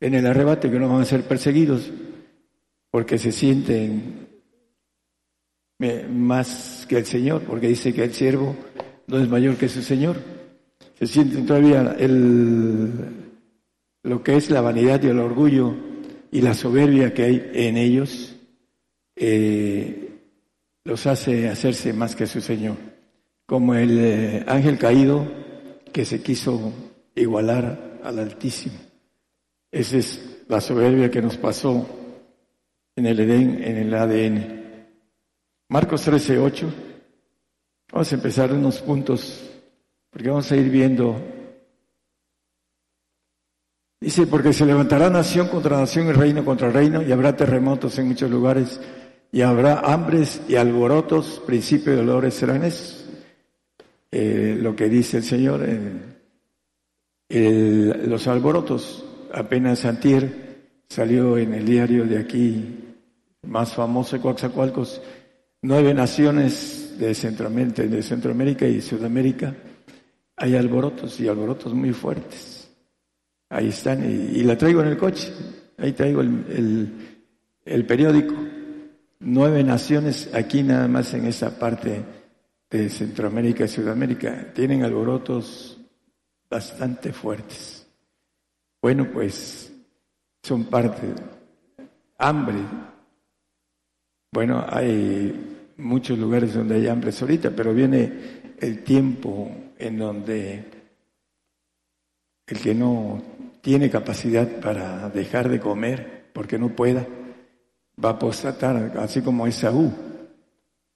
en el arrebato que no van a ser perseguidos porque se sienten más que el Señor, porque dice que el siervo no es mayor que su Señor. Se sienten todavía el, lo que es la vanidad y el orgullo y la soberbia que hay en ellos, eh, los hace hacerse más que su Señor. Como el eh, ángel caído que se quiso igualar al Altísimo. Esa es la soberbia que nos pasó en el Edén, en el ADN. Marcos 13, 8. Vamos a empezar unos puntos, porque vamos a ir viendo. Dice, porque se levantará nación contra nación y reino contra reino, y habrá terremotos en muchos lugares, y habrá hambres y alborotos, principio de dolores serán eso. Eh, lo que dice el Señor, los alborotos, apenas Antier salió en el diario de aquí, más famoso, Coaxacualcos, nueve naciones de Centroamérica, de Centroamérica y Sudamérica, hay alborotos y alborotos muy fuertes. Ahí están, y, la traigo en el coche, ahí traigo el, el periódico. Nueve naciones aquí nada más en esa parte de Centroamérica y Sudamérica tienen alborotos bastante fuertes. Bueno, pues son parte. Hambre, bueno, hay muchos lugares donde hay hambre ahorita, pero viene el tiempo en donde el que no tiene capacidad para dejar de comer porque no pueda, va a apostatar, así como Esaú.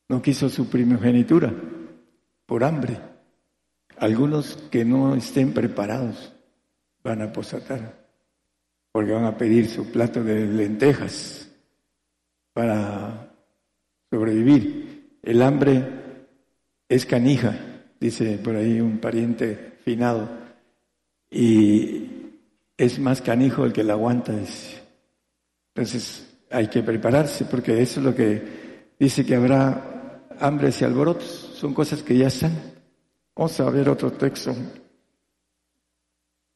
No quiso su primogenitura por hambre. Algunos que no estén preparados van a apostatar porque van a pedir su plato de lentejas para sobrevivir. El hambre es canija, dice por ahí un pariente finado, y es más canijo el que la aguanta. Entonces hay que prepararse porque eso es lo que dice que habrá hambres y alborotos, son cosas que ya están. Vamos a ver otro texto.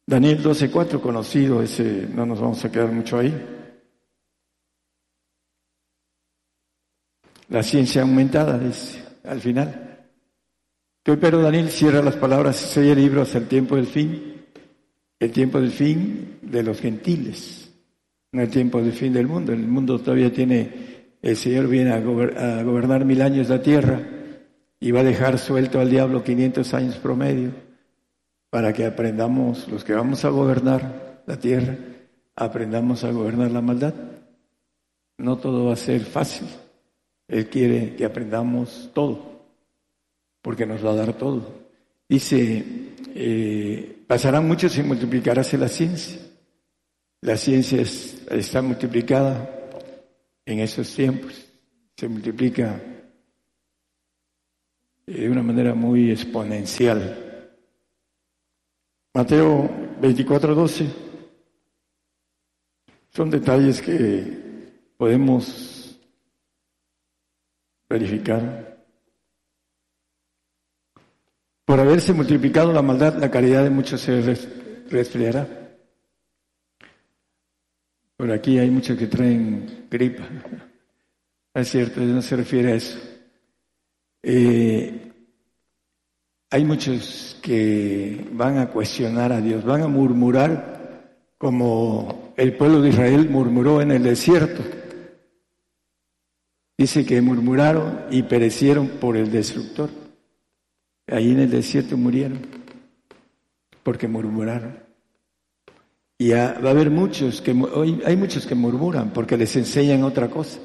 Daniel 12.4, conocido, ese no nos vamos a quedar mucho ahí. La ciencia aumentada, dice, al final. Pero Daniel cierra las palabras, sella el libro hasta el tiempo del fin, el tiempo del fin de los gentiles, no el tiempo del fin del mundo. El mundo todavía tiene, el Señor viene a, gobernar mil años la tierra y va a dejar suelto al diablo 500 años promedio para que aprendamos, los que vamos a gobernar la tierra, aprendamos a gobernar la maldad. No todo va a ser fácil. Él quiere que aprendamos todo, porque nos va a dar todo. Dice, eh, pasarán muchos y multiplicaráse la ciencia. La ciencia está multiplicada en esos tiempos, se multiplica de una manera muy exponencial. Mateo 24, 12 son detalles que podemos verificar. Por haberse multiplicado la maldad, la caridad de muchos se resfriará. Por aquí hay muchos que traen gripa. Es cierto, no se refiere a eso. Eh, hay muchos que van a cuestionar a Dios, van a murmurar como el pueblo de Israel murmuró en el desierto. Dice que murmuraron y perecieron por el destructor. Ahí en el desierto murieron porque murmuraron. Y va a haber muchos que hoy hay muchos que murmuran porque les enseñan otra cosa.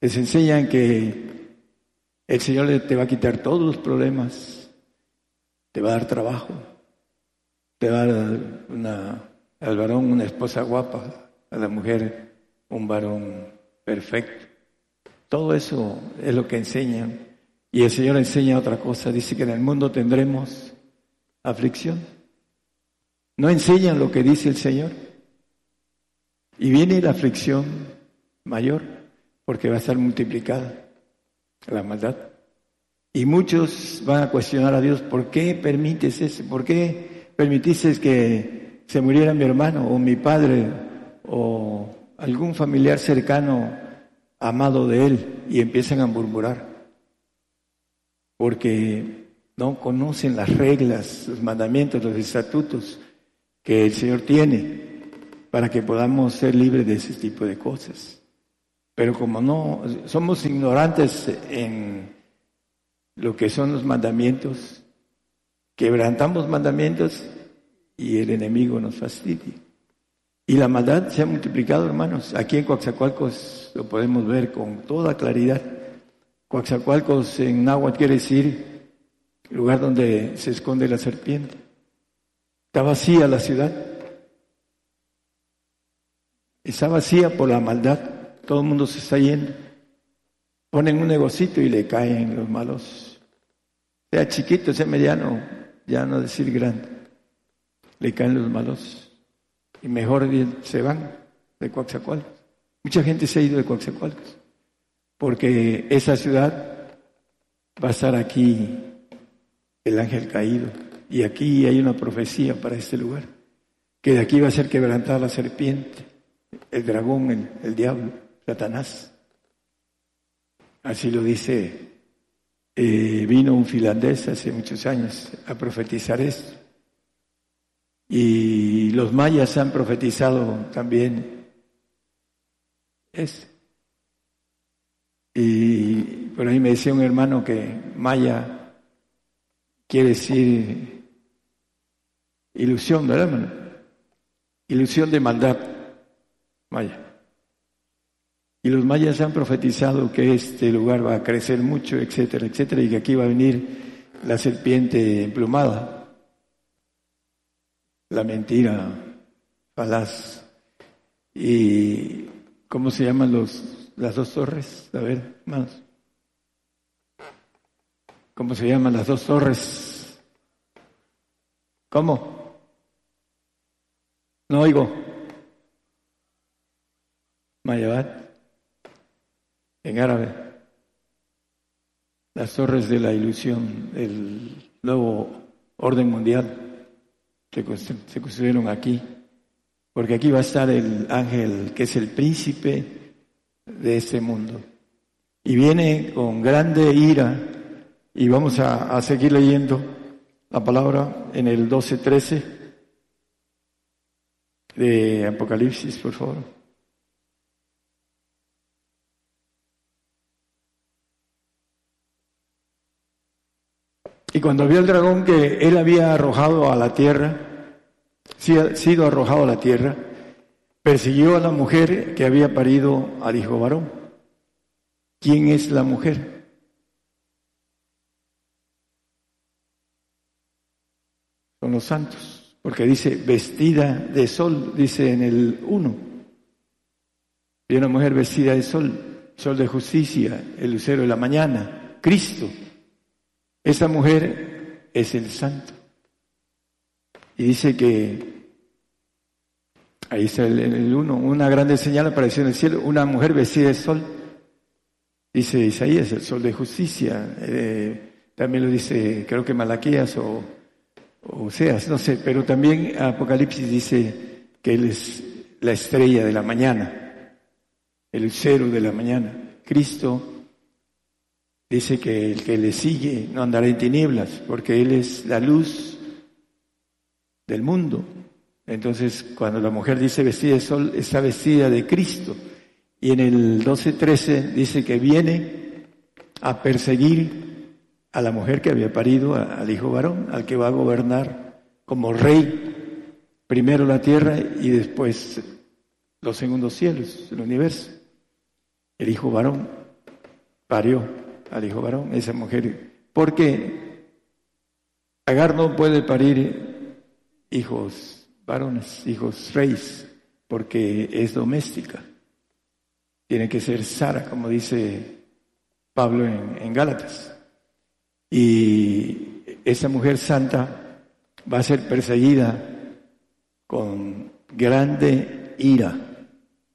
Les enseñan que el Señor te va a quitar todos los problemas, te va a dar trabajo, te va a dar una, al varón una esposa guapa, a la mujer un varón perfecto. Todo eso es lo que enseñan. Y el Señor enseña otra cosa. Dice que en el mundo tendremos aflicción. No enseñan lo que dice el Señor. Y viene la aflicción mayor porque va a estar multiplicada la maldad. Y muchos van a cuestionar a Dios, ¿por qué permites eso? ¿Por qué permitiste que se muriera mi hermano o mi padre o algún familiar cercano amado de Él y empiezan a murmurar. Porque no conocen las reglas, los mandamientos, los estatutos que el Señor tiene para que podamos ser libres de ese tipo de cosas. Pero como no somos ignorantes en lo que son los mandamientos, quebrantamos mandamientos y el enemigo nos fastidia. Y la maldad se ha multiplicado, hermanos. Aquí en Coaxacualcos lo podemos ver con toda claridad. Coaxacualcos en náhuatl quiere decir lugar donde se esconde la serpiente. Está vacía la ciudad. Está vacía por la maldad. Todo el mundo se está yendo. Ponen un negocito y le caen los malos. Sea chiquito, sea mediano, ya no decir grande. Le caen los malos. Y mejor se van de Coaxacualcos. Mucha gente se ha ido de Coaxacualcos. Porque esa ciudad va a estar aquí el ángel caído. Y aquí hay una profecía para este lugar. Que de aquí va a ser quebrantada la serpiente, el dragón, el diablo, Satanás. Así lo dice, eh, vino un finlandés hace muchos años a profetizar esto. Y los mayas han profetizado también eso. Y por ahí me decía un hermano que maya quiere decir ilusión, ¿verdad, hermano? Ilusión de maldad, maya. Y los mayas han profetizado que este lugar va a crecer mucho, etcétera, etcétera, y que aquí va a venir la serpiente emplumada. La mentira falaz. ¿Y cómo se llaman los, las dos torres? A ver, hermanos. ¿Cómo se llaman las dos torres? ¿Cómo? No oigo. Mayabat en árabe, las torres de la ilusión, el nuevo orden mundial se construyeron aquí, porque aquí va a estar el ángel que es el príncipe de este mundo. Y viene con grande ira, y vamos a, a seguir leyendo la palabra en el 12-13 de Apocalipsis, por favor. Y cuando vio el dragón que él había arrojado a la tierra, sido arrojado a la tierra, persiguió a la mujer que había parido al hijo varón. ¿Quién es la mujer? Son los santos, porque dice vestida de sol, dice en el 1. Y una mujer vestida de sol, sol de justicia, el lucero de la mañana, Cristo. Esa mujer es el santo. Dice que, ahí está el, uno, una grande señal apareció en el cielo, una mujer vestida de sol. Dice Isaías, el sol de justicia. Eh, también lo dice, creo que Malaquías o, o Seas, no sé, pero también Apocalipsis dice que Él es la estrella de la mañana, el cero de la mañana. Cristo Dice que el que le sigue no andará en tinieblas, porque Él es la luz del mundo. Entonces, cuando la mujer dice vestida de sol, está vestida de Cristo. Y en el 12-13 dice que viene a perseguir a la mujer que había parido al hijo varón, al que va a gobernar como rey, primero la tierra y después los segundos cielos, el universo. El hijo varón parió al hijo varón, esa mujer, porque Agar no puede parir hijos varones, hijos reyes, porque es doméstica. Tiene que ser Sara, como dice Pablo en, Gálatas. Y esa mujer santa va a ser perseguida con grande ira,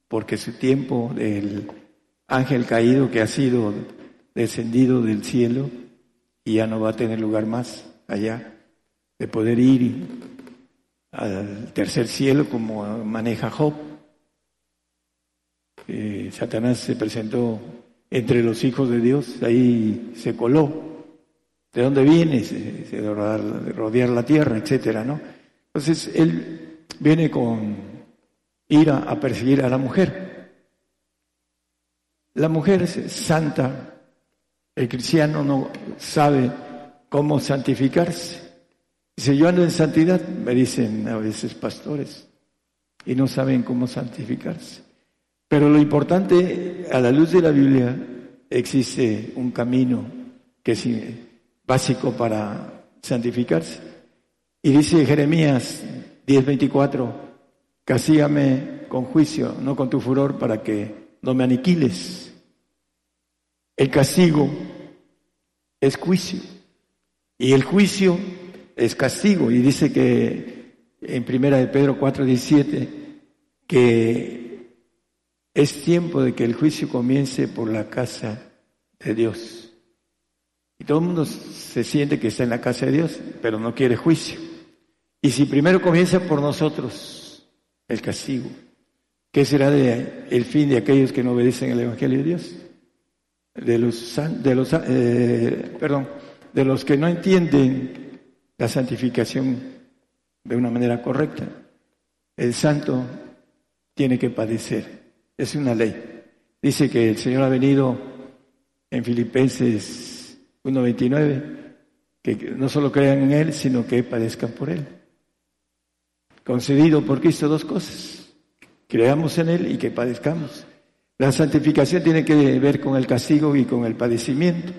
porque su tiempo del ángel caído que ha sido descendido del cielo y ya no va a tener lugar más allá de poder ir al tercer cielo como maneja Job. Eh, Satanás se presentó entre los hijos de Dios, ahí se coló de dónde vienes, de rodear la tierra, etcétera, ¿no? Entonces él viene con ira a perseguir a la mujer. La mujer es santa, el cristiano no sabe cómo santificarse. Dice, yo ando en santidad, me dicen a veces pastores, y no saben cómo santificarse. Pero lo importante, a la luz de la Biblia, existe un camino que es básico para santificarse. Y dice Jeremías 10:24, casígame con juicio, no con tu furor, para que no me aniquiles. El castigo es juicio y el juicio es castigo. Y dice que en primera de Pedro 4:17 que es tiempo de que el juicio comience por la casa de Dios. Y todo el mundo se siente que está en la casa de Dios, pero no quiere juicio. Y si primero comienza por nosotros el castigo, ¿qué será de, el fin de aquellos que no obedecen el Evangelio de Dios? De los, de los, eh, perdón, de los que no entienden la santificación de una manera correcta. El santo tiene que padecer, es una ley. Dice que el Señor ha venido en Filipenses 1.29, que no solo crean en Él, sino que padezcan por Él concedido por Cristo dos cosas, creamos en Él y que padezcamos. La santificación tiene que ver con el castigo y con el padecimiento.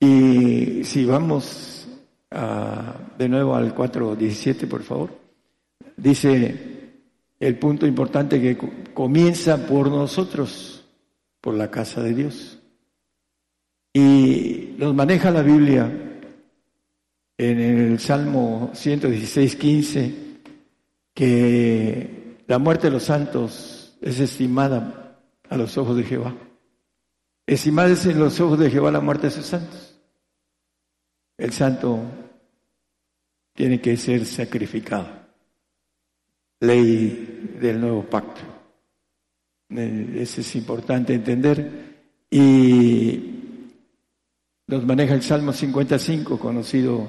Y si vamos de nuevo al 4.17, por favor, dice el punto importante que comienza por nosotros, por la casa de Dios. Y nos maneja la Biblia en el Salmo 116, 15 que la muerte de los santos es estimada a los ojos de Jehová. Estimada es en los ojos de Jehová la muerte de sus santos. El santo tiene que ser sacrificado. Ley del nuevo pacto. Eh, eso es importante entender. Y nos maneja el Salmo 55, conocido,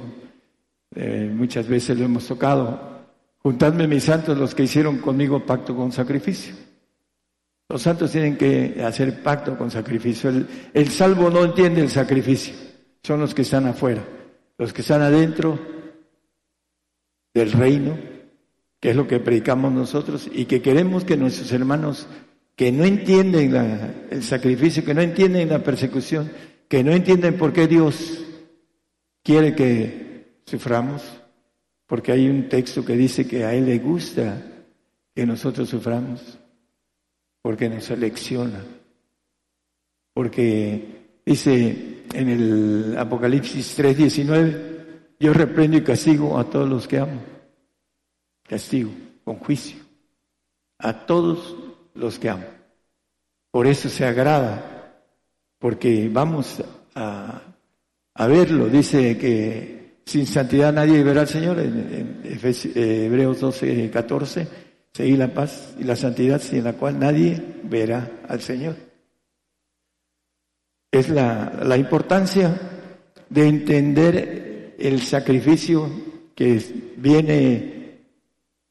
eh, muchas veces lo hemos tocado, Juntadme mis santos los que hicieron conmigo pacto con sacrificio. Los santos tienen que hacer pacto con sacrificio. El, salvo no entiende el sacrificio. Son los que están afuera. Los que están adentro del reino, que es lo que predicamos nosotros, y que queremos que nuestros hermanos que no entienden el sacrificio, que no entienden la persecución, que no entienden por qué Dios quiere que suframos, porque hay un texto que dice que a Él le gusta que nosotros suframos, porque nos selecciona, porque dice en el Apocalipsis 3:19, yo reprendo y castigo a todos los que amo, castigo con juicio, a todos los que amo. Por eso se agrada, porque vamos a, verlo, dice que sin santidad nadie verá al Señor, en, eh, Hebreos 12, 14, seguir la paz y la santidad sin la cual nadie verá al Señor. Es la, la importancia de entender el sacrificio que viene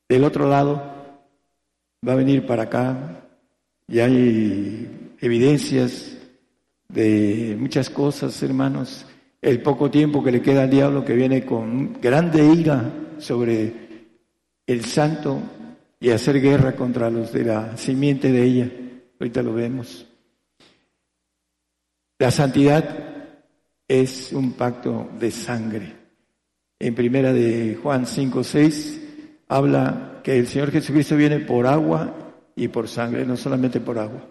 del otro lado, va a venir para acá, y hay evidencias de muchas cosas, hermanos, el poco tiempo que le queda al diablo que viene con grande ira sobre el santo y hacer guerra contra los de la simiente de ella. Ahorita lo vemos. La santidad es un pacto de sangre. En primera de Juan 5, 6 habla que el Señor Jesucristo viene por agua y por sangre, no solamente por agua.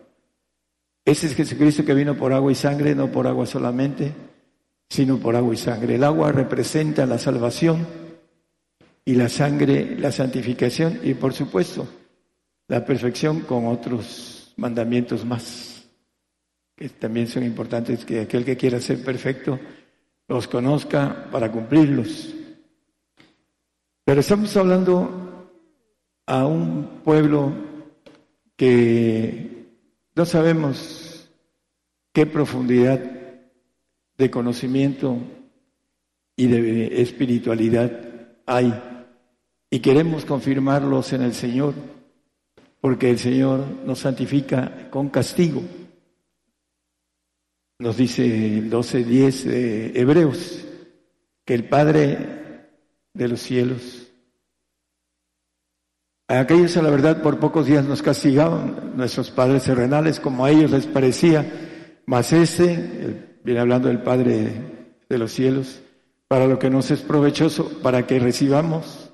Ese es Jesucristo que vino por agua y sangre, no por agua solamente, sino por agua y sangre. El agua representa la salvación y la sangre la santificación y por supuesto la perfección con otros mandamientos más, también son importantes que aquel que quiera ser perfecto los conozca para cumplirlos. Pero estamos hablando a un pueblo que no sabemos qué profundidad de conocimiento y de espiritualidad hay. Y queremos confirmarlos en el Señor, porque el Señor nos santifica con castigo. Nos dice el 12.10 de Hebreos, que el Padre de los cielos, a aquellos a la verdad por pocos días nos castigaban, nuestros padres terrenales, como a ellos les parecía, mas este, viene hablando del Padre de los cielos, para lo que nos es provechoso, para que recibamos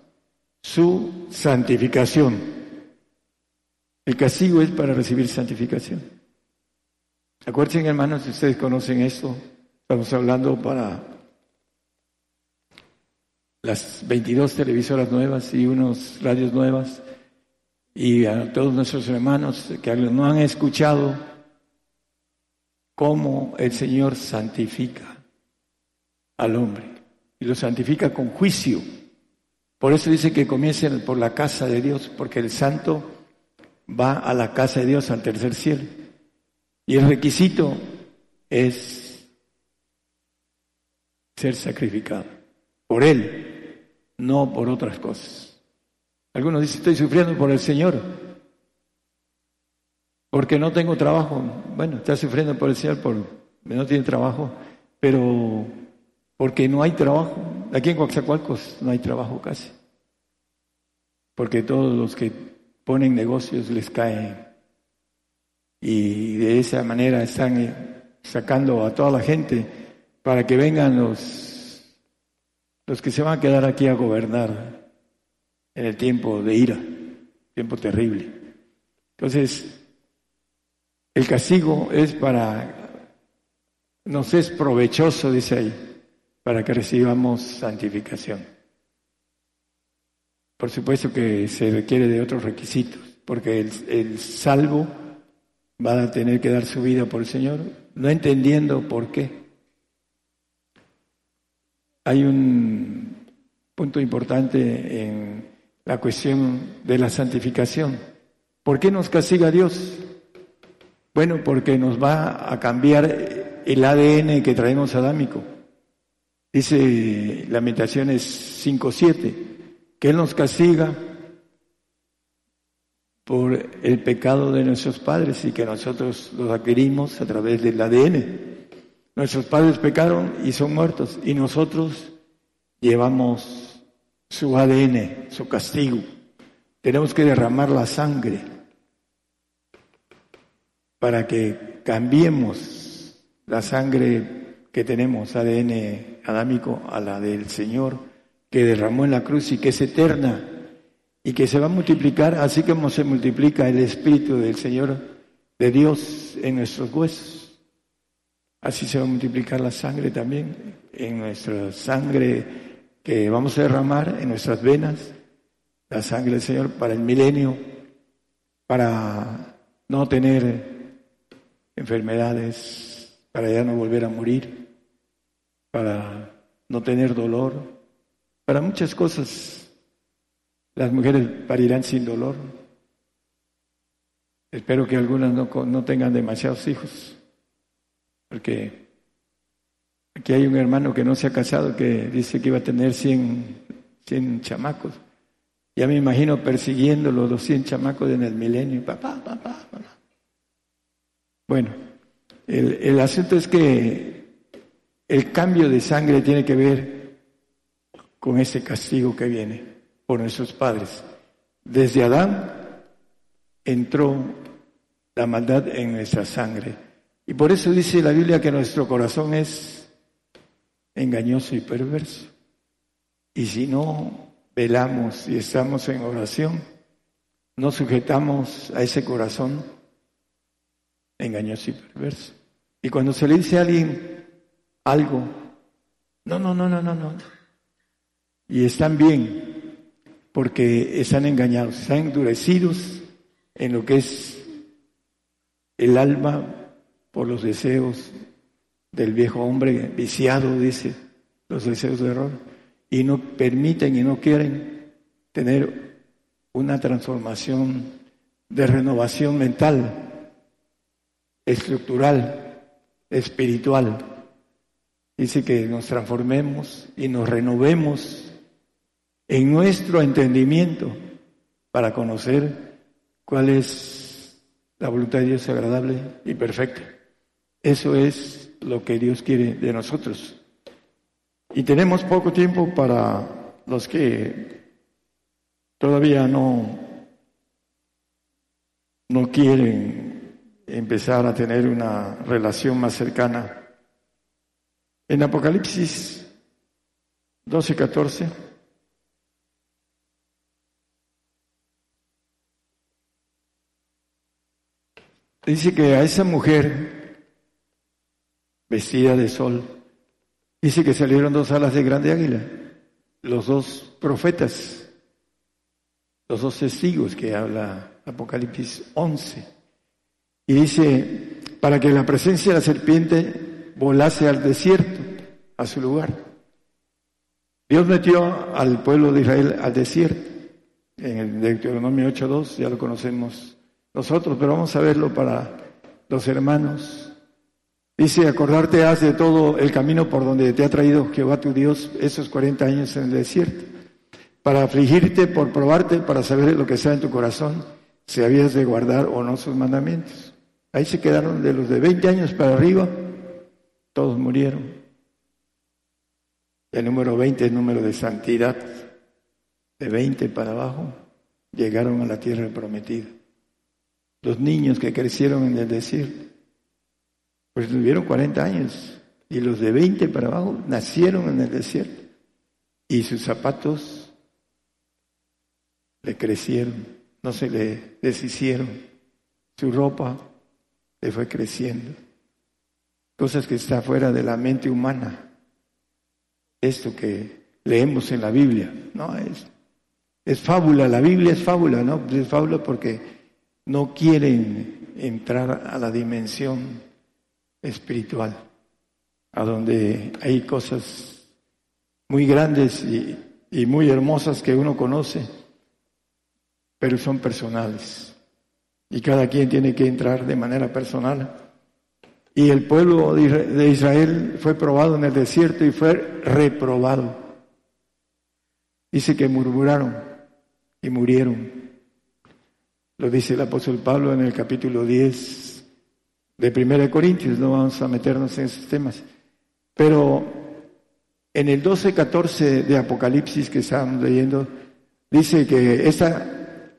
su santificación. El castigo es para recibir santificación. Acuérdense, hermanos, si ustedes conocen esto, estamos hablando para las 22 televisoras nuevas y unos radios nuevas y a todos nuestros hermanos que no han escuchado cómo el Señor santifica al hombre y lo santifica con juicio. Por eso dice que comiencen por la casa de Dios, porque el santo va a la casa de Dios al tercer cielo. Y el requisito es ser sacrificado por Él no por otras cosas. Algunos dicen, estoy sufriendo por el Señor, porque no tengo trabajo. Bueno, está sufriendo por el Señor, por no tiene trabajo, pero porque no hay trabajo. Aquí en Coaxacualcos no hay trabajo casi, porque todos los que ponen negocios les caen y de esa manera están sacando a toda la gente para que vengan los los que se van a quedar aquí a gobernar en el tiempo de ira, tiempo terrible. Entonces, el castigo es para, nos es provechoso, dice ahí, para que recibamos santificación. Por supuesto que se requiere de otros requisitos, porque el, el salvo va a tener que dar su vida por el Señor, no entendiendo por qué. Hay un punto importante en la cuestión de la santificación. ¿Por qué nos castiga Dios? Bueno, porque nos va a cambiar el ADN que traemos adámico. Dice Lamentaciones 5.7, que Él nos castiga por el pecado de nuestros padres y que nosotros los adquirimos a través del ADN. Nuestros padres pecaron y son muertos y nosotros llevamos su ADN, su castigo. Tenemos que derramar la sangre para que cambiemos la sangre que tenemos, ADN adámico, a la del Señor que derramó en la cruz y que es eterna y que se va a multiplicar así como se multiplica el Espíritu del Señor de Dios en nuestros huesos. Así se va a multiplicar la sangre también en nuestra sangre que vamos a derramar en nuestras venas, la sangre del Señor para el milenio, para no tener enfermedades, para ya no volver a morir, para no tener dolor, para muchas cosas. Las mujeres parirán sin dolor. Espero que algunas no, tengan demasiados hijos porque aquí hay un hermano que no se ha casado que dice que iba a tener 100, 100 chamacos. Ya me imagino persiguiendo los 100 chamacos en el milenio. Papá, papá, papá. Bueno, el, el asunto es que el cambio de sangre tiene que ver con ese castigo que viene por nuestros padres. Desde Adán entró la maldad en nuestra sangre. Y por eso dice la Biblia que nuestro corazón es engañoso y perverso. Y si no velamos y estamos en oración, no sujetamos a ese corazón engañoso y perverso. Y cuando se le dice a alguien algo, no, no, no, no, no, no. Y están bien, porque están engañados, están endurecidos en lo que es el alma por los deseos del viejo hombre viciado, dice, los deseos de error, y no permiten y no quieren tener una transformación de renovación mental, estructural, espiritual. Dice que nos transformemos y nos renovemos en nuestro entendimiento para conocer cuál es la voluntad de Dios agradable y perfecta. Eso es lo que Dios quiere de nosotros. Y tenemos poco tiempo para los que todavía no, no quieren empezar a tener una relación más cercana. En Apocalipsis 12, 14. Dice que a esa mujer vestida de sol, dice que salieron dos alas de grande águila, los dos profetas, los dos testigos que habla Apocalipsis 11. Y dice, para que la presencia de la serpiente volase al desierto, a su lugar. Dios metió al pueblo de Israel al desierto. En el Deuteronomio 8.2 ya lo conocemos nosotros, pero vamos a verlo para los hermanos. Dice, acordarte has de todo el camino por donde te ha traído Jehová tu Dios esos 40 años en el desierto, para afligirte, por probarte, para saber lo que sea en tu corazón, si habías de guardar o no sus mandamientos. Ahí se quedaron de los de 20 años para arriba, todos murieron. El número 20 es número de santidad. De 20 para abajo llegaron a la tierra prometida los niños que crecieron en el desierto, pues tuvieron 40 años y los de 20 para abajo nacieron en el desierto. Y sus zapatos le crecieron, no se le deshicieron, su ropa le fue creciendo, cosas que está fuera de la mente humana. Esto que leemos en la Biblia, no es, es fábula, la Biblia es fábula, ¿no? Es fábula porque no quieren entrar a la dimensión espiritual, a donde hay cosas muy grandes y, muy hermosas que uno conoce, pero son personales. Y cada quien tiene que entrar de manera personal. Y el pueblo de Israel fue probado en el desierto y fue reprobado. Dice que murmuraron y murieron. Lo dice el apóstol Pablo en el capítulo 10 de 1 Corintios, no vamos a meternos en esos temas. Pero en el 12-14 de Apocalipsis que estábamos leyendo, dice que esta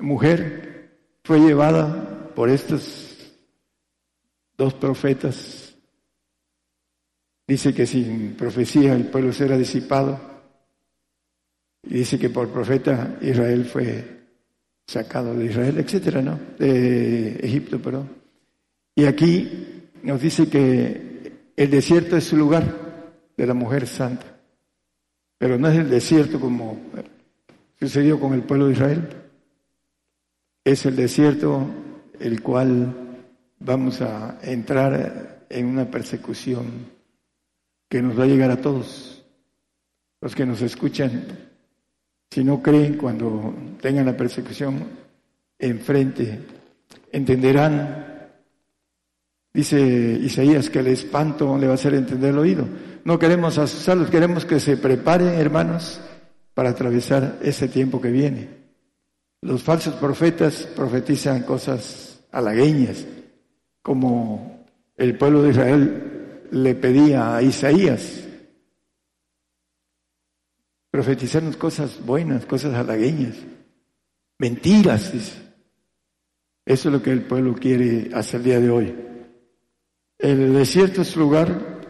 mujer fue llevada por estos dos profetas. Dice que sin profecía el pueblo será disipado. Y dice que por profeta Israel fue sacado de Israel, etcétera, ¿no? De Egipto, perdón. Y aquí nos dice que el desierto es su lugar de la mujer santa, pero no es el desierto como sucedió con el pueblo de Israel, es el desierto el cual vamos a entrar en una persecución que nos va a llegar a todos, los que nos escuchan si no creen cuando tengan la persecución enfrente, entenderán, dice Isaías, que el espanto le va a hacer entender el oído. No queremos asustarlos, queremos que se preparen, hermanos, para atravesar ese tiempo que viene. Los falsos profetas profetizan cosas halagueñas, como el pueblo de Israel le pedía a Isaías profetizarnos cosas buenas, cosas halagueñas, mentiras. Eso es lo que el pueblo quiere hasta el día de hoy. El desierto su lugar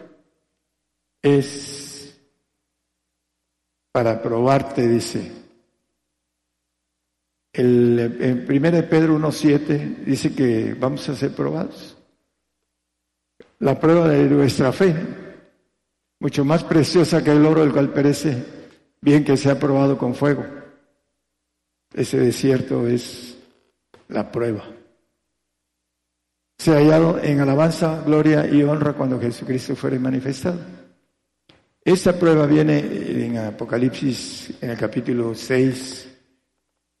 es para probarte, dice. El, en 1 Pedro 1.7 dice que vamos a ser probados. La prueba de nuestra fe, mucho más preciosa que el oro, el cual perece bien que sea probado con fuego. Ese desierto es la prueba. Se ha hallado en alabanza, gloria y honra cuando Jesucristo fuere manifestado. Esta prueba viene en Apocalipsis, en el capítulo 6,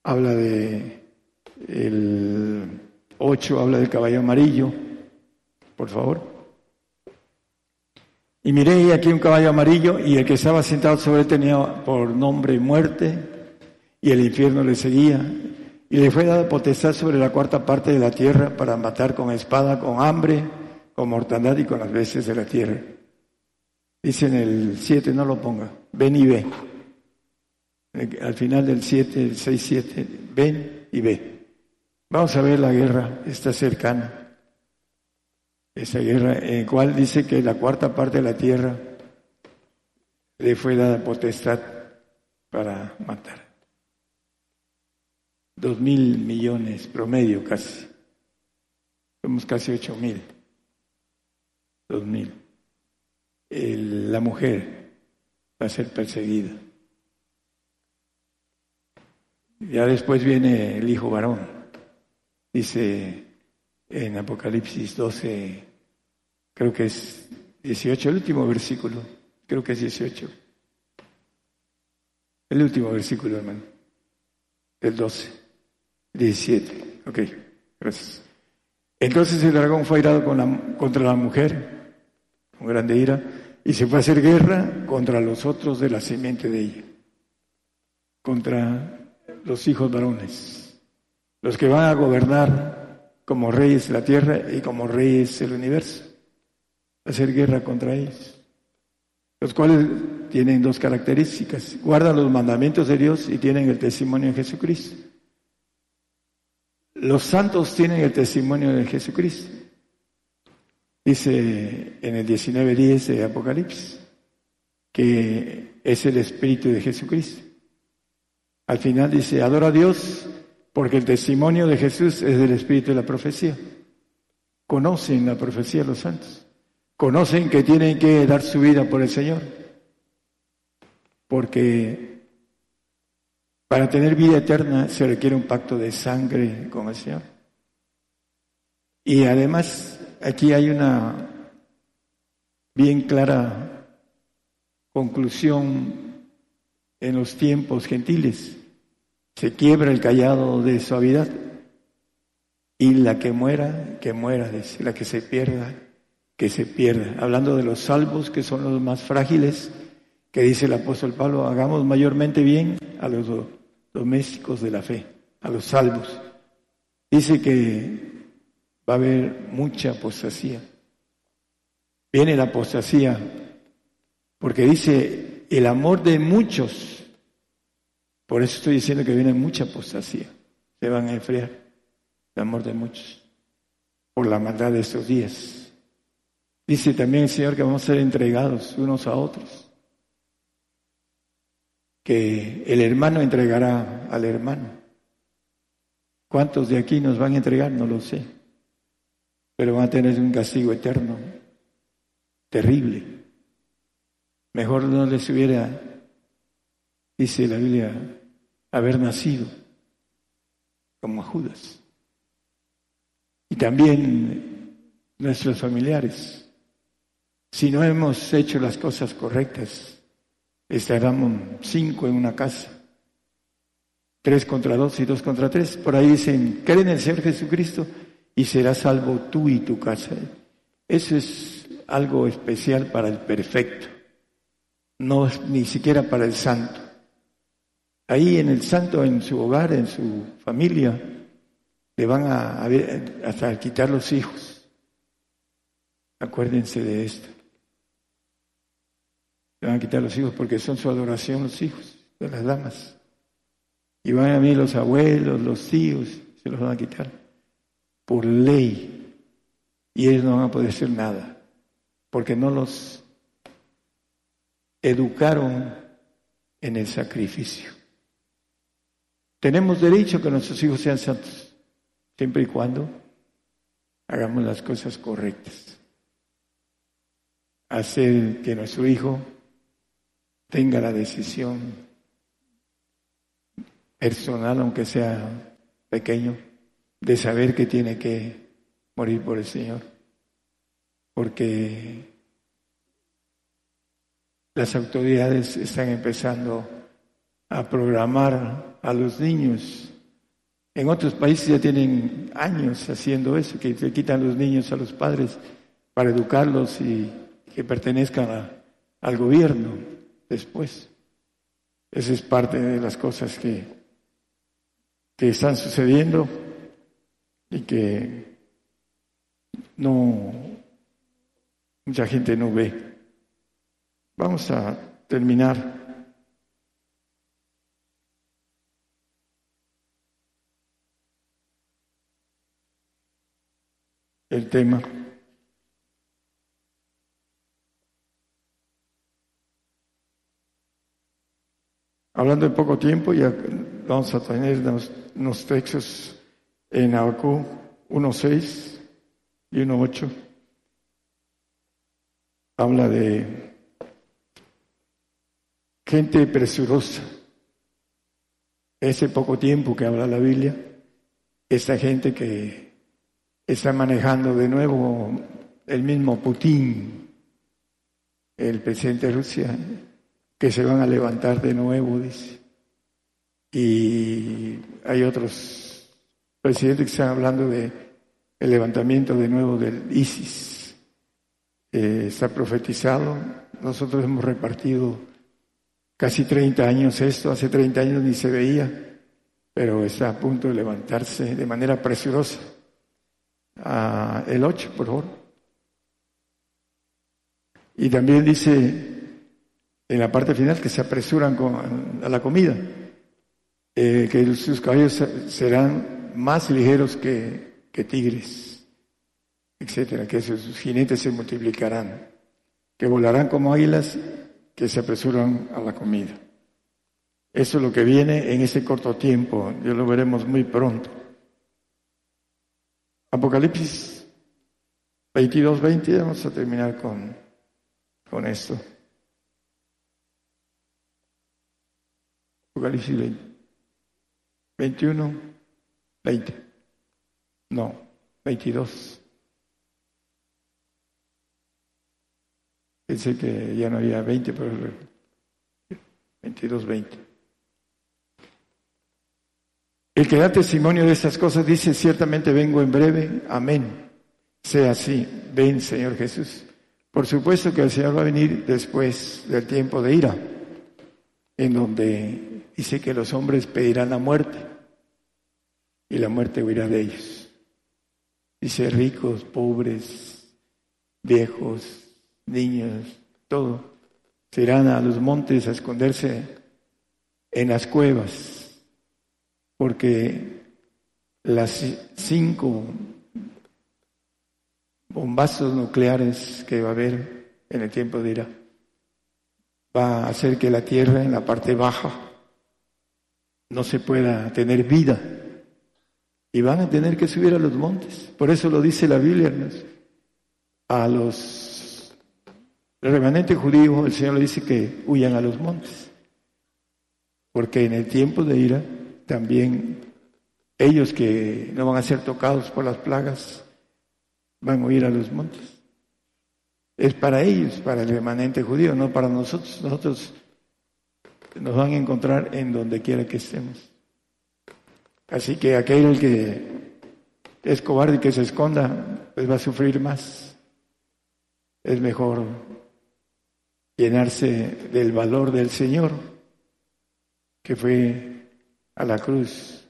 habla de el 8, habla del caballo amarillo. Por favor. Y miré aquí un caballo amarillo y el que estaba sentado sobre él tenía por nombre muerte y el infierno le seguía. Y le fue dada potestad sobre la cuarta parte de la tierra para matar con espada, con hambre, con mortandad y con las bestias de la tierra. Dice en el 7, no lo ponga, ven y ve. Al final del 7, el 6, 7, ven y ve. Vamos a ver la guerra, está cercana esa guerra en la cual dice que la cuarta parte de la tierra le fue dada potestad para matar. Dos mil millones promedio casi. Somos casi ocho mil. Dos mil. la mujer va a ser perseguida. Ya después viene el hijo varón. Dice en Apocalipsis 12, creo que es 18, el último versículo, creo que es 18. El último versículo, hermano, el 12, 17. Ok, gracias. Entonces el dragón fue airado contra la mujer, con grande ira, y se fue a hacer guerra contra los otros de la simiente de ella, contra los hijos varones, los que van a gobernar como reyes de la tierra y como reyes del universo. Hacer guerra contra ellos. Los cuales tienen dos características. Guardan los mandamientos de Dios y tienen el testimonio de Jesucristo. Los santos tienen el testimonio de Jesucristo. Dice en el 19.10 de Apocalipsis que es el Espíritu de Jesucristo. Al final dice, adora a Dios porque el testimonio de Jesús es del espíritu de la profecía. Conocen la profecía los santos. Conocen que tienen que dar su vida por el Señor. Porque para tener vida eterna se requiere un pacto de sangre con el Señor. Y además aquí hay una bien clara conclusión en los tiempos gentiles se quiebra el callado de suavidad y la que muera, que muera, la que se pierda, que se pierda. Hablando de los salvos, que son los más frágiles, que dice el apóstol Pablo, hagamos mayormente bien a los domésticos de la fe, a los salvos. Dice que va a haber mucha apostasía. Viene la apostasía, porque dice, el amor de muchos por eso estoy diciendo que viene mucha apostasía. Se van a enfriar el amor de muchos por la maldad de estos días. Dice también el Señor que vamos a ser entregados unos a otros. Que el hermano entregará al hermano. ¿Cuántos de aquí nos van a entregar? No lo sé. Pero van a tener un castigo eterno, terrible. Mejor no les hubiera, dice la Biblia, haber nacido como Judas. Y también nuestros familiares. Si no hemos hecho las cosas correctas, estaremos cinco en una casa, tres contra dos y dos contra tres. Por ahí dicen, creen en el Señor Jesucristo y serás salvo tú y tu casa. Eso es algo especial para el perfecto, no ni siquiera para el santo ahí en el santo, en su hogar, en su familia, le van a, hasta quitar los hijos. Acuérdense de esto. Le van a quitar los hijos porque son su adoración los hijos de las damas. Y van a mí los abuelos, los tíos, se los van a quitar. Por ley. Y ellos no van a poder hacer nada. Porque no los educaron en el sacrificio. Tenemos derecho a que nuestros hijos sean santos, siempre y cuando hagamos las cosas correctas. Hacer que nuestro hijo tenga la decisión personal, aunque sea pequeño, de saber que tiene que morir por el Señor. Porque las autoridades están empezando a programar a los niños. En otros países ya tienen años haciendo eso, que se quitan los niños a los padres para educarlos y que pertenezcan al gobierno después. Esa es parte de las cosas que, que están sucediendo y que no mucha gente no ve. Vamos a terminar. El tema. Hablando de poco tiempo, ya vamos a tener unos, textos en Abacú 1.6 y 1.8. Habla de gente presurosa. Ese poco tiempo que habla la Biblia, esta gente que está manejando de nuevo el mismo Putin, el presidente de Rusia, que se van a levantar de nuevo, dice. Y hay otros presidentes que están hablando de el levantamiento de nuevo del ISIS. Eh, está profetizado. Nosotros hemos repartido casi 30 años esto, hace 30 años ni se veía, pero está a punto de levantarse de manera presurosa. Ah, el 8, por favor. Y también dice en la parte final que se apresuran con, a la comida, eh, que sus caballos serán más ligeros que, tigres, etcétera, que sus jinetes se multiplicarán, que volarán como águilas, que se apresuran a la comida. Eso es lo que viene en ese corto tiempo, ya lo veremos muy pronto. Apocalipsis 22, 20, vamos a terminar con, con esto. Apocalipsis 21, 20. No, 22. Pensé que ya no había 20, pero 22, 20. El que da testimonio de estas cosas dice, ciertamente vengo en breve, amén. Sea así, ven Señor Jesús. Por supuesto que el Señor va a venir después del tiempo de ira, en donde dice que los hombres pedirán la muerte y la muerte huirá de ellos. Dice ricos, pobres, viejos, niños, todo, se irán a los montes a esconderse en las cuevas, porque las cinco bombazos nucleares que va a haber en el tiempo de ira va a hacer que la tierra en la parte baja no se pueda tener vida. Y van a tener que subir a los montes. Por eso lo dice la Biblia, a los remanentes judíos, el Señor le dice que huyan a los montes. Porque en el tiempo de ira, también ellos que no van a ser tocados por las plagas, van a huir a los montes. Es para ellos, para el remanente judío, no para nosotros. Nosotros nos van a encontrar en donde quiera que estemos. Así que aquel que es cobarde y que se esconda, pues va a sufrir más. Es mejor llenarse del valor del Señor, que fue a la cruz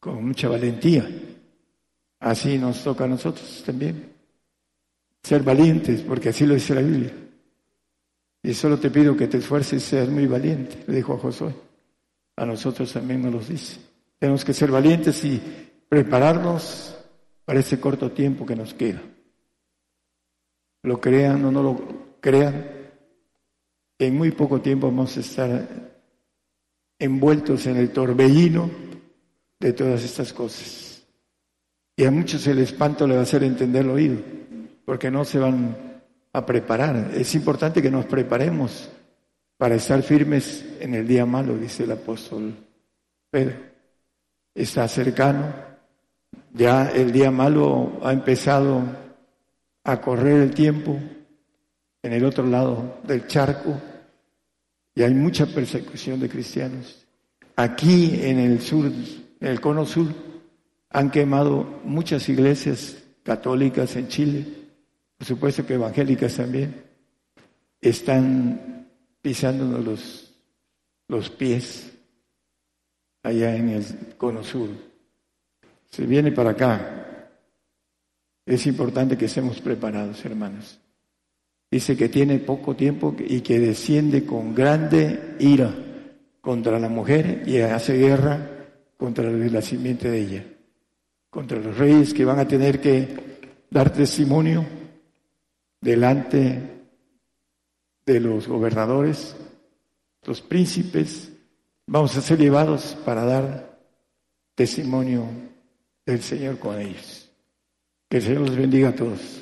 con mucha valentía. Así nos toca a nosotros también. Ser valientes, porque así lo dice la Biblia. Y solo te pido que te esfuerces y seas muy valiente, le dijo a Josué. A nosotros también nos lo dice. Tenemos que ser valientes y prepararnos para ese corto tiempo que nos queda. Lo crean o no lo crean, en muy poco tiempo vamos a estar envueltos en el torbellino de todas estas cosas. Y a muchos el espanto le va a hacer entender el oído, porque no se van a preparar. Es importante que nos preparemos para estar firmes en el día malo, dice el apóstol Pedro. Está cercano, ya el día malo ha empezado a correr el tiempo en el otro lado del charco y hay mucha persecución de cristianos. Aquí en el sur, en el cono sur, han quemado muchas iglesias católicas en Chile por supuesto que evangélicas también, están pisándonos los, los pies allá en el cono sur. Se viene para acá. Es importante que estemos preparados, hermanos. Dice que tiene poco tiempo y que desciende con grande ira contra la mujer y hace guerra contra la simiente de ella, contra los reyes que van a tener que dar testimonio delante de los gobernadores, los príncipes, vamos a ser llevados para dar testimonio del Señor con ellos. Que el Señor los bendiga a todos.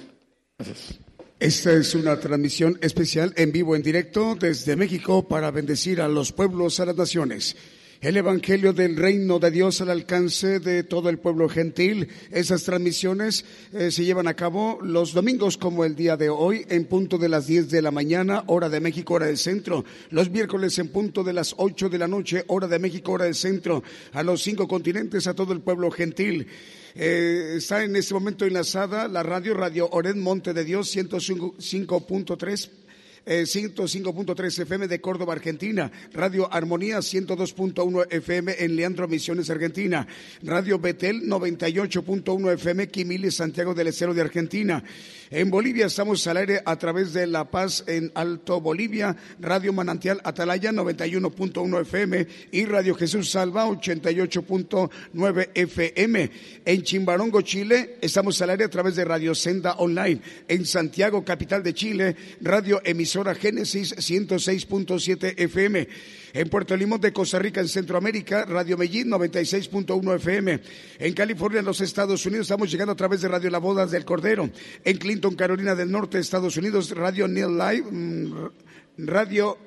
Gracias. Esta es una transmisión especial en vivo, en directo desde México para bendecir a los pueblos, a las naciones el Evangelio del Reino de Dios al alcance de todo el pueblo gentil. Esas transmisiones eh, se llevan a cabo los domingos como el día de hoy en punto de las 10 de la mañana, hora de México, hora del centro. Los miércoles en punto de las 8 de la noche, hora de México, hora del centro. A los cinco continentes, a todo el pueblo gentil. Eh, está en este momento enlazada la radio, Radio Oren Monte de Dios 105.3 105.3 eh, FM de Córdoba, Argentina, Radio Armonía 102.1 FM en Leandro Misiones, Argentina, Radio Betel 98.1 FM Quimili, Santiago del Estero de Argentina. En Bolivia estamos al aire a través de La Paz en Alto Bolivia, Radio Manantial Atalaya 91.1 FM y Radio Jesús Salva 88.9 FM. En Chimbarongo, Chile, estamos al aire a través de Radio Senda Online. En Santiago, capital de Chile, Radio Emisora Génesis 106.7 FM. En Puerto Limón de Costa Rica, en Centroamérica, Radio Medellín 96.1 FM. En California, en los Estados Unidos, estamos llegando a través de Radio La Bodas del Cordero. En Clinton, Carolina del Norte, Estados Unidos, Radio Neil Live, mm, Radio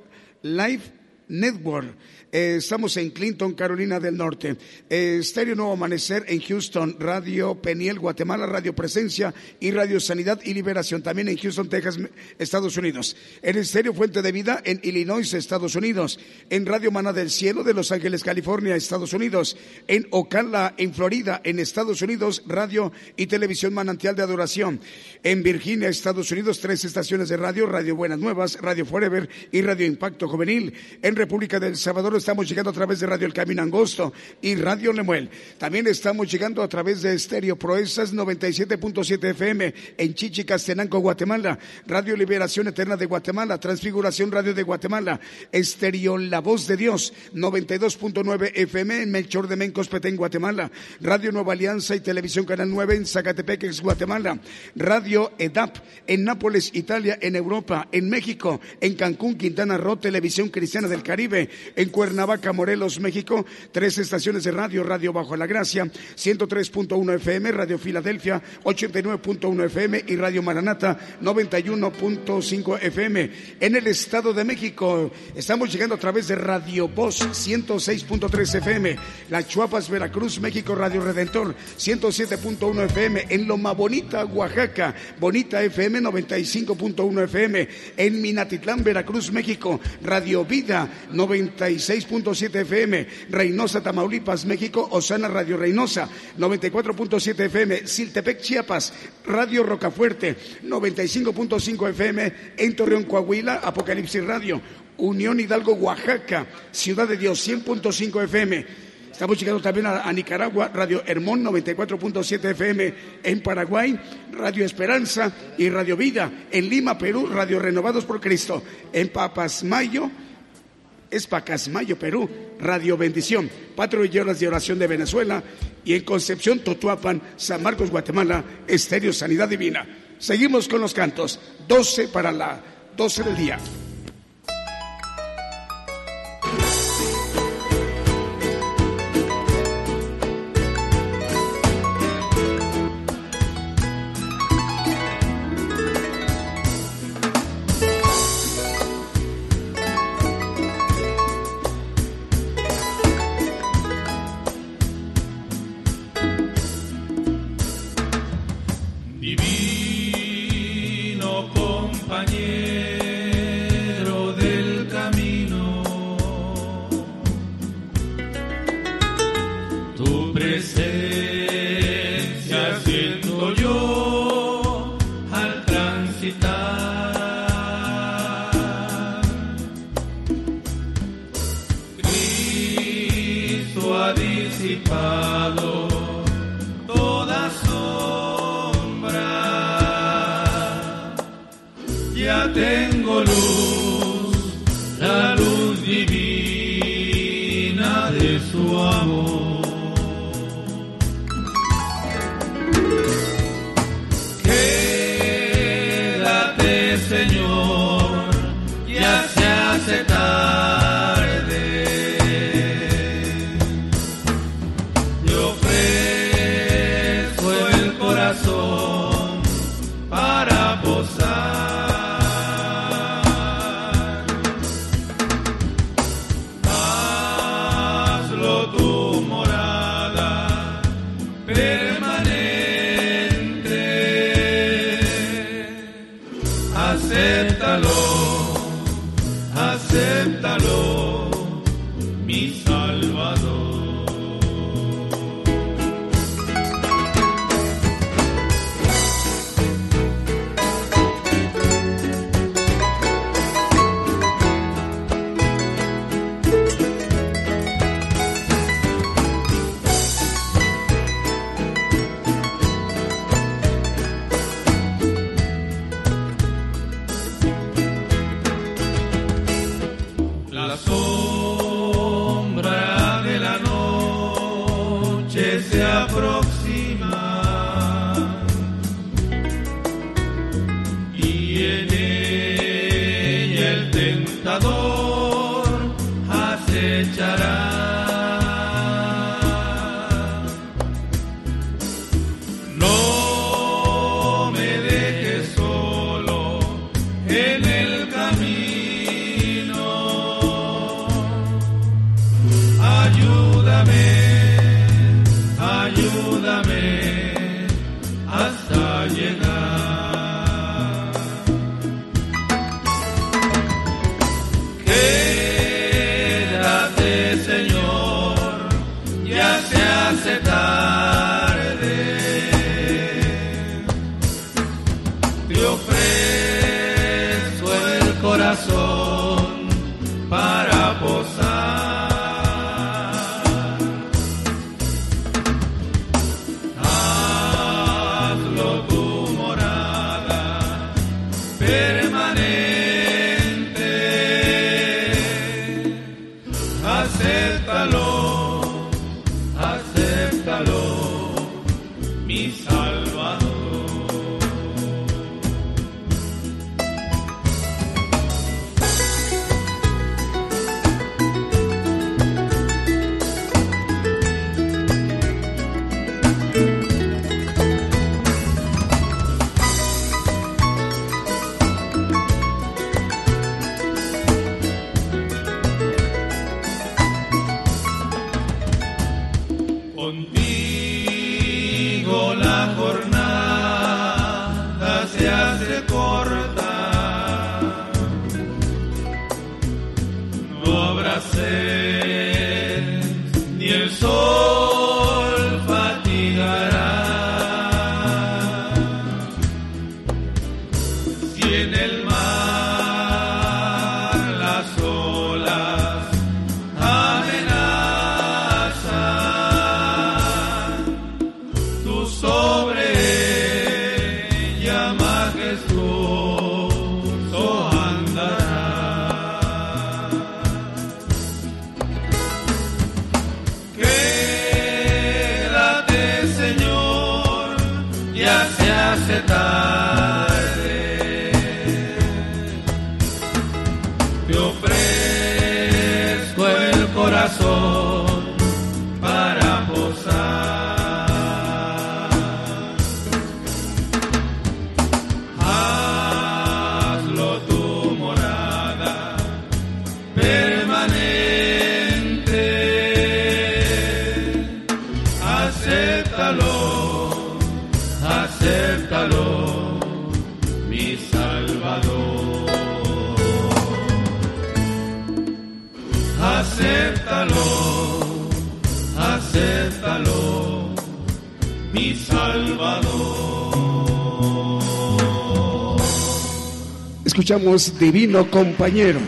Live Network. Eh, estamos en Clinton, Carolina del Norte. Eh, Estéreo Nuevo Amanecer en Houston, Radio Peniel, Guatemala, Radio Presencia y Radio Sanidad y Liberación, también en Houston, Texas, Estados Unidos. En Estéreo Fuente de Vida en Illinois, Estados Unidos. En Radio Mana del Cielo de Los Ángeles, California, Estados Unidos. En Ocala, en Florida, en Estados Unidos, Radio y Televisión Manantial de Adoración. En Virginia, Estados Unidos, tres estaciones de radio, Radio Buenas Nuevas, Radio Forever y Radio Impacto Juvenil. En República del Salvador, estamos llegando a través de Radio El Camino Angosto y Radio Lemuel. También estamos llegando a través de Estéreo Proezas 97.7 FM en Chichicastenango, Guatemala. Radio Liberación Eterna de Guatemala, Transfiguración Radio de Guatemala, Estéreo La Voz de Dios 92.9 FM en Melchor de Mencos, Petén, Guatemala. Radio Nueva Alianza y Televisión Canal 9 en Zacatepec, Guatemala. Radio EDAP en Nápoles, Italia, en Europa, en México, en Cancún, Quintana Roo, Televisión Cristiana del Caribe, en Cuernavaca, Morelos, México, tres estaciones de radio, Radio Bajo la Gracia, 103.1 FM, Radio Filadelfia, 89.1 FM y Radio Maranata, 91.5 FM. En el Estado de México, estamos llegando a través de Radio Voz, 106.3 FM, La Chuapas, Veracruz, México, Radio Redentor, 107.1 FM, en Loma Bonita, Oaxaca, Bonita FM, 95.1 FM, en Minatitlán, Veracruz, México, Radio Vida, 96.7 FM, Reynosa, Tamaulipas, México, Osana Radio Reynosa, 94.7 FM, Siltepec, Chiapas, Radio Rocafuerte, 95.5 FM, en Torreón, Coahuila, Apocalipsis Radio, Unión Hidalgo, Oaxaca, Ciudad de Dios, 100.5 FM. Estamos llegando también a, Nicaragua, Radio Hermón 94.7 FM en Paraguay, Radio Esperanza y Radio Vida. En Lima, Perú, Radio Renovados por Cristo. En Papasmayo, es Pacasmayo, Perú, Radio Bendición, Patrulleras de Oración de Venezuela y en Concepción, Totuapan, San Marcos, Guatemala, Estéreo Sanidad Divina. Seguimos con los cantos, 12 para la 12 del día. Divino compañero. Escuchamos Divino Compañero.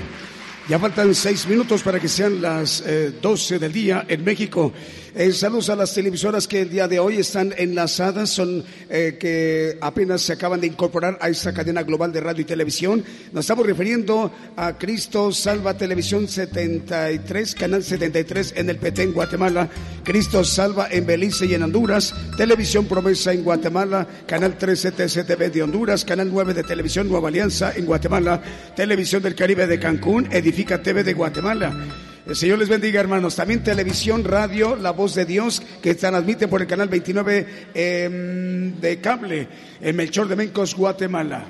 Ya faltan seis minutos para que sean las eh, doce 12 del día en México. Eh, saludos a las televisoras que el día de hoy están enlazadas, son eh, que apenas se acaban de incorporar a esta cadena global de radio y televisión. Nos estamos refiriendo a Cristo Salva Televisión 73, Canal 73 en el PT en Guatemala, Cristo Salva en Belice y en Honduras, Televisión Promesa en Guatemala, Canal 13 TCTV de Honduras, Canal 9 de Televisión Nueva Alianza en Guatemala, Televisión del Caribe de Cancún, Edifica TV de Guatemala. El Señor les bendiga, hermanos. También televisión, radio, La Voz de Dios, que transmite por el canal 29 em, de cable en Melchor de Mencos, Guatemala.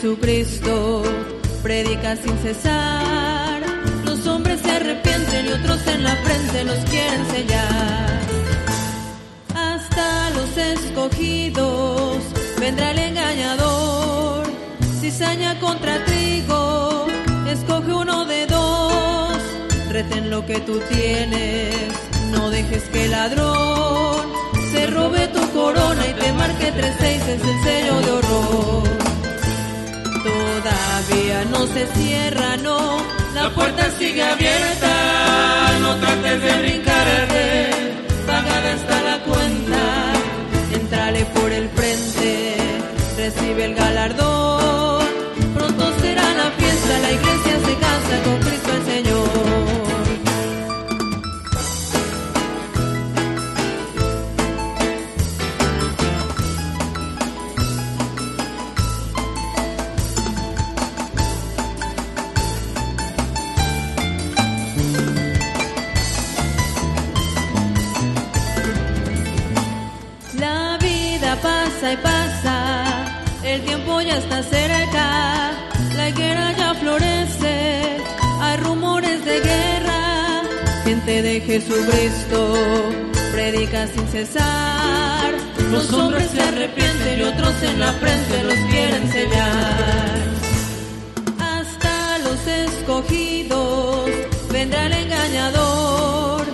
Jesucristo predica sin cesar, los hombres se arrepienten y otros en la frente los quieren sellar. Hasta los escogidos vendrá el engañador, cizaña contra trigo, escoge uno de dos, reten lo que tú tienes no dejes que el ladrón se robe tu corona y te marque tres seis es el sello de horror. Todavía no se cierra, no, la puerta sigue abierta. No trates de brincarte, pagada está la cuenta. Entrale por el frente, recibe el galardón. Jesucristo predica sin cesar, los hombres se arrepienten y otros en la frente los quieren sellar. Hasta los escogidos vendrá el engañador,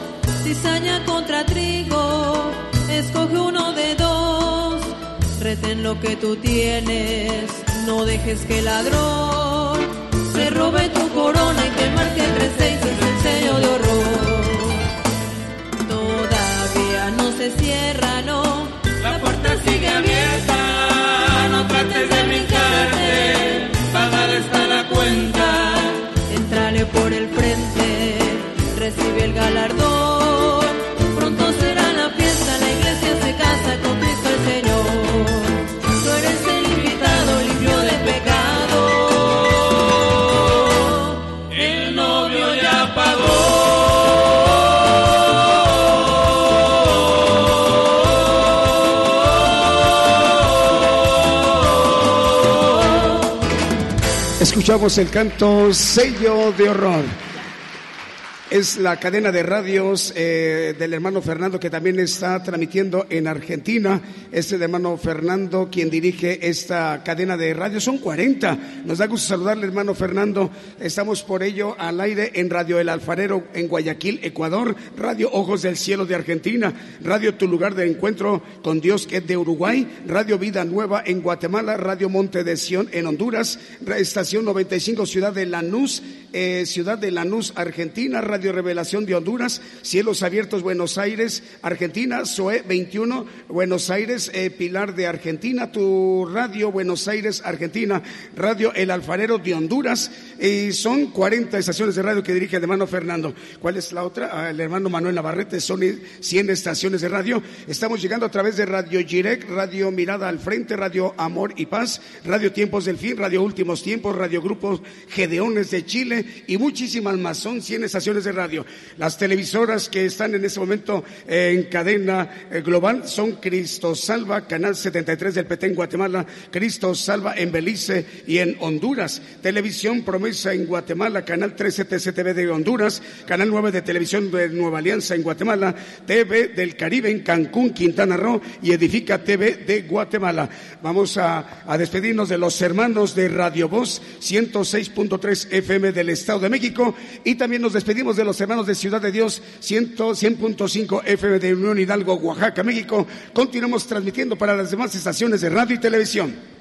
cizaña contra trigo, escoge uno de dos. Reten lo que tú tienes, no dejes que ladrón recibe el galardón, pronto será la fiesta, la iglesia se casa con Cristo el Señor. escuchamos el canto Sello de Horror. Es la cadena de radios eh, del hermano Fernando que también está transmitiendo en Argentina. Es el hermano Fernando quien dirige esta cadena de radios. Son 40. Nos da gusto saludarle, hermano Fernando. Estamos por ello al aire en Radio El Alfarero en Guayaquil, Ecuador. Radio Ojos del Cielo de Argentina. Radio Tu Lugar de Encuentro con Dios que es de Uruguay. Radio Vida Nueva en Guatemala. Radio Monte de Sion en Honduras. Estación 95 Ciudad de Lanús. Eh, Ciudad de Lanús, Argentina. Radio Revelación de Honduras, Cielos Abiertos Buenos Aires, Argentina, SOE 21, Buenos Aires, eh, Pilar de Argentina, tu radio Buenos Aires, Argentina, Radio El Alfarero de Honduras, y son 40 estaciones de radio que dirige el hermano Fernando. ¿Cuál es la otra? Ah, el hermano Manuel Navarrete, son 100 estaciones de radio. Estamos llegando a través de Radio Girec, Radio Mirada al Frente, Radio Amor y Paz, Radio Tiempos del Fin, Radio Últimos Tiempos, Radio Grupos Gedeones de Chile y muchísimas más. Son 100 estaciones de radio. Las televisoras que están en este momento eh, en cadena eh, global son Cristo Salva, Canal 73 del PT en Guatemala, Cristo Salva en Belice y en Honduras, Televisión Promesa en Guatemala, Canal 13 TCTV de Honduras, Canal 9 de Televisión de Nueva Alianza en Guatemala, TV del Caribe en Cancún, Quintana Roo y Edifica TV de Guatemala. Vamos a, a despedirnos de los hermanos de Radio Voz 106.3 FM del Estado de México y también nos despedimos de los hermanos de Ciudad de Dios 100.5 FM de Unión Hidalgo, Oaxaca, México. Continuamos transmitiendo para las demás estaciones de radio y televisión.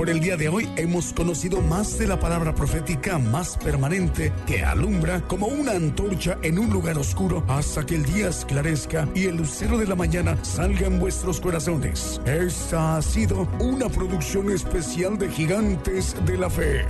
Por el día de hoy hemos conocido más de la palabra profética más permanente que alumbra como una antorcha en un lugar oscuro hasta que el día esclarezca y el lucero de la mañana salga en vuestros corazones. Esta ha sido una producción especial de Gigantes de la Fe.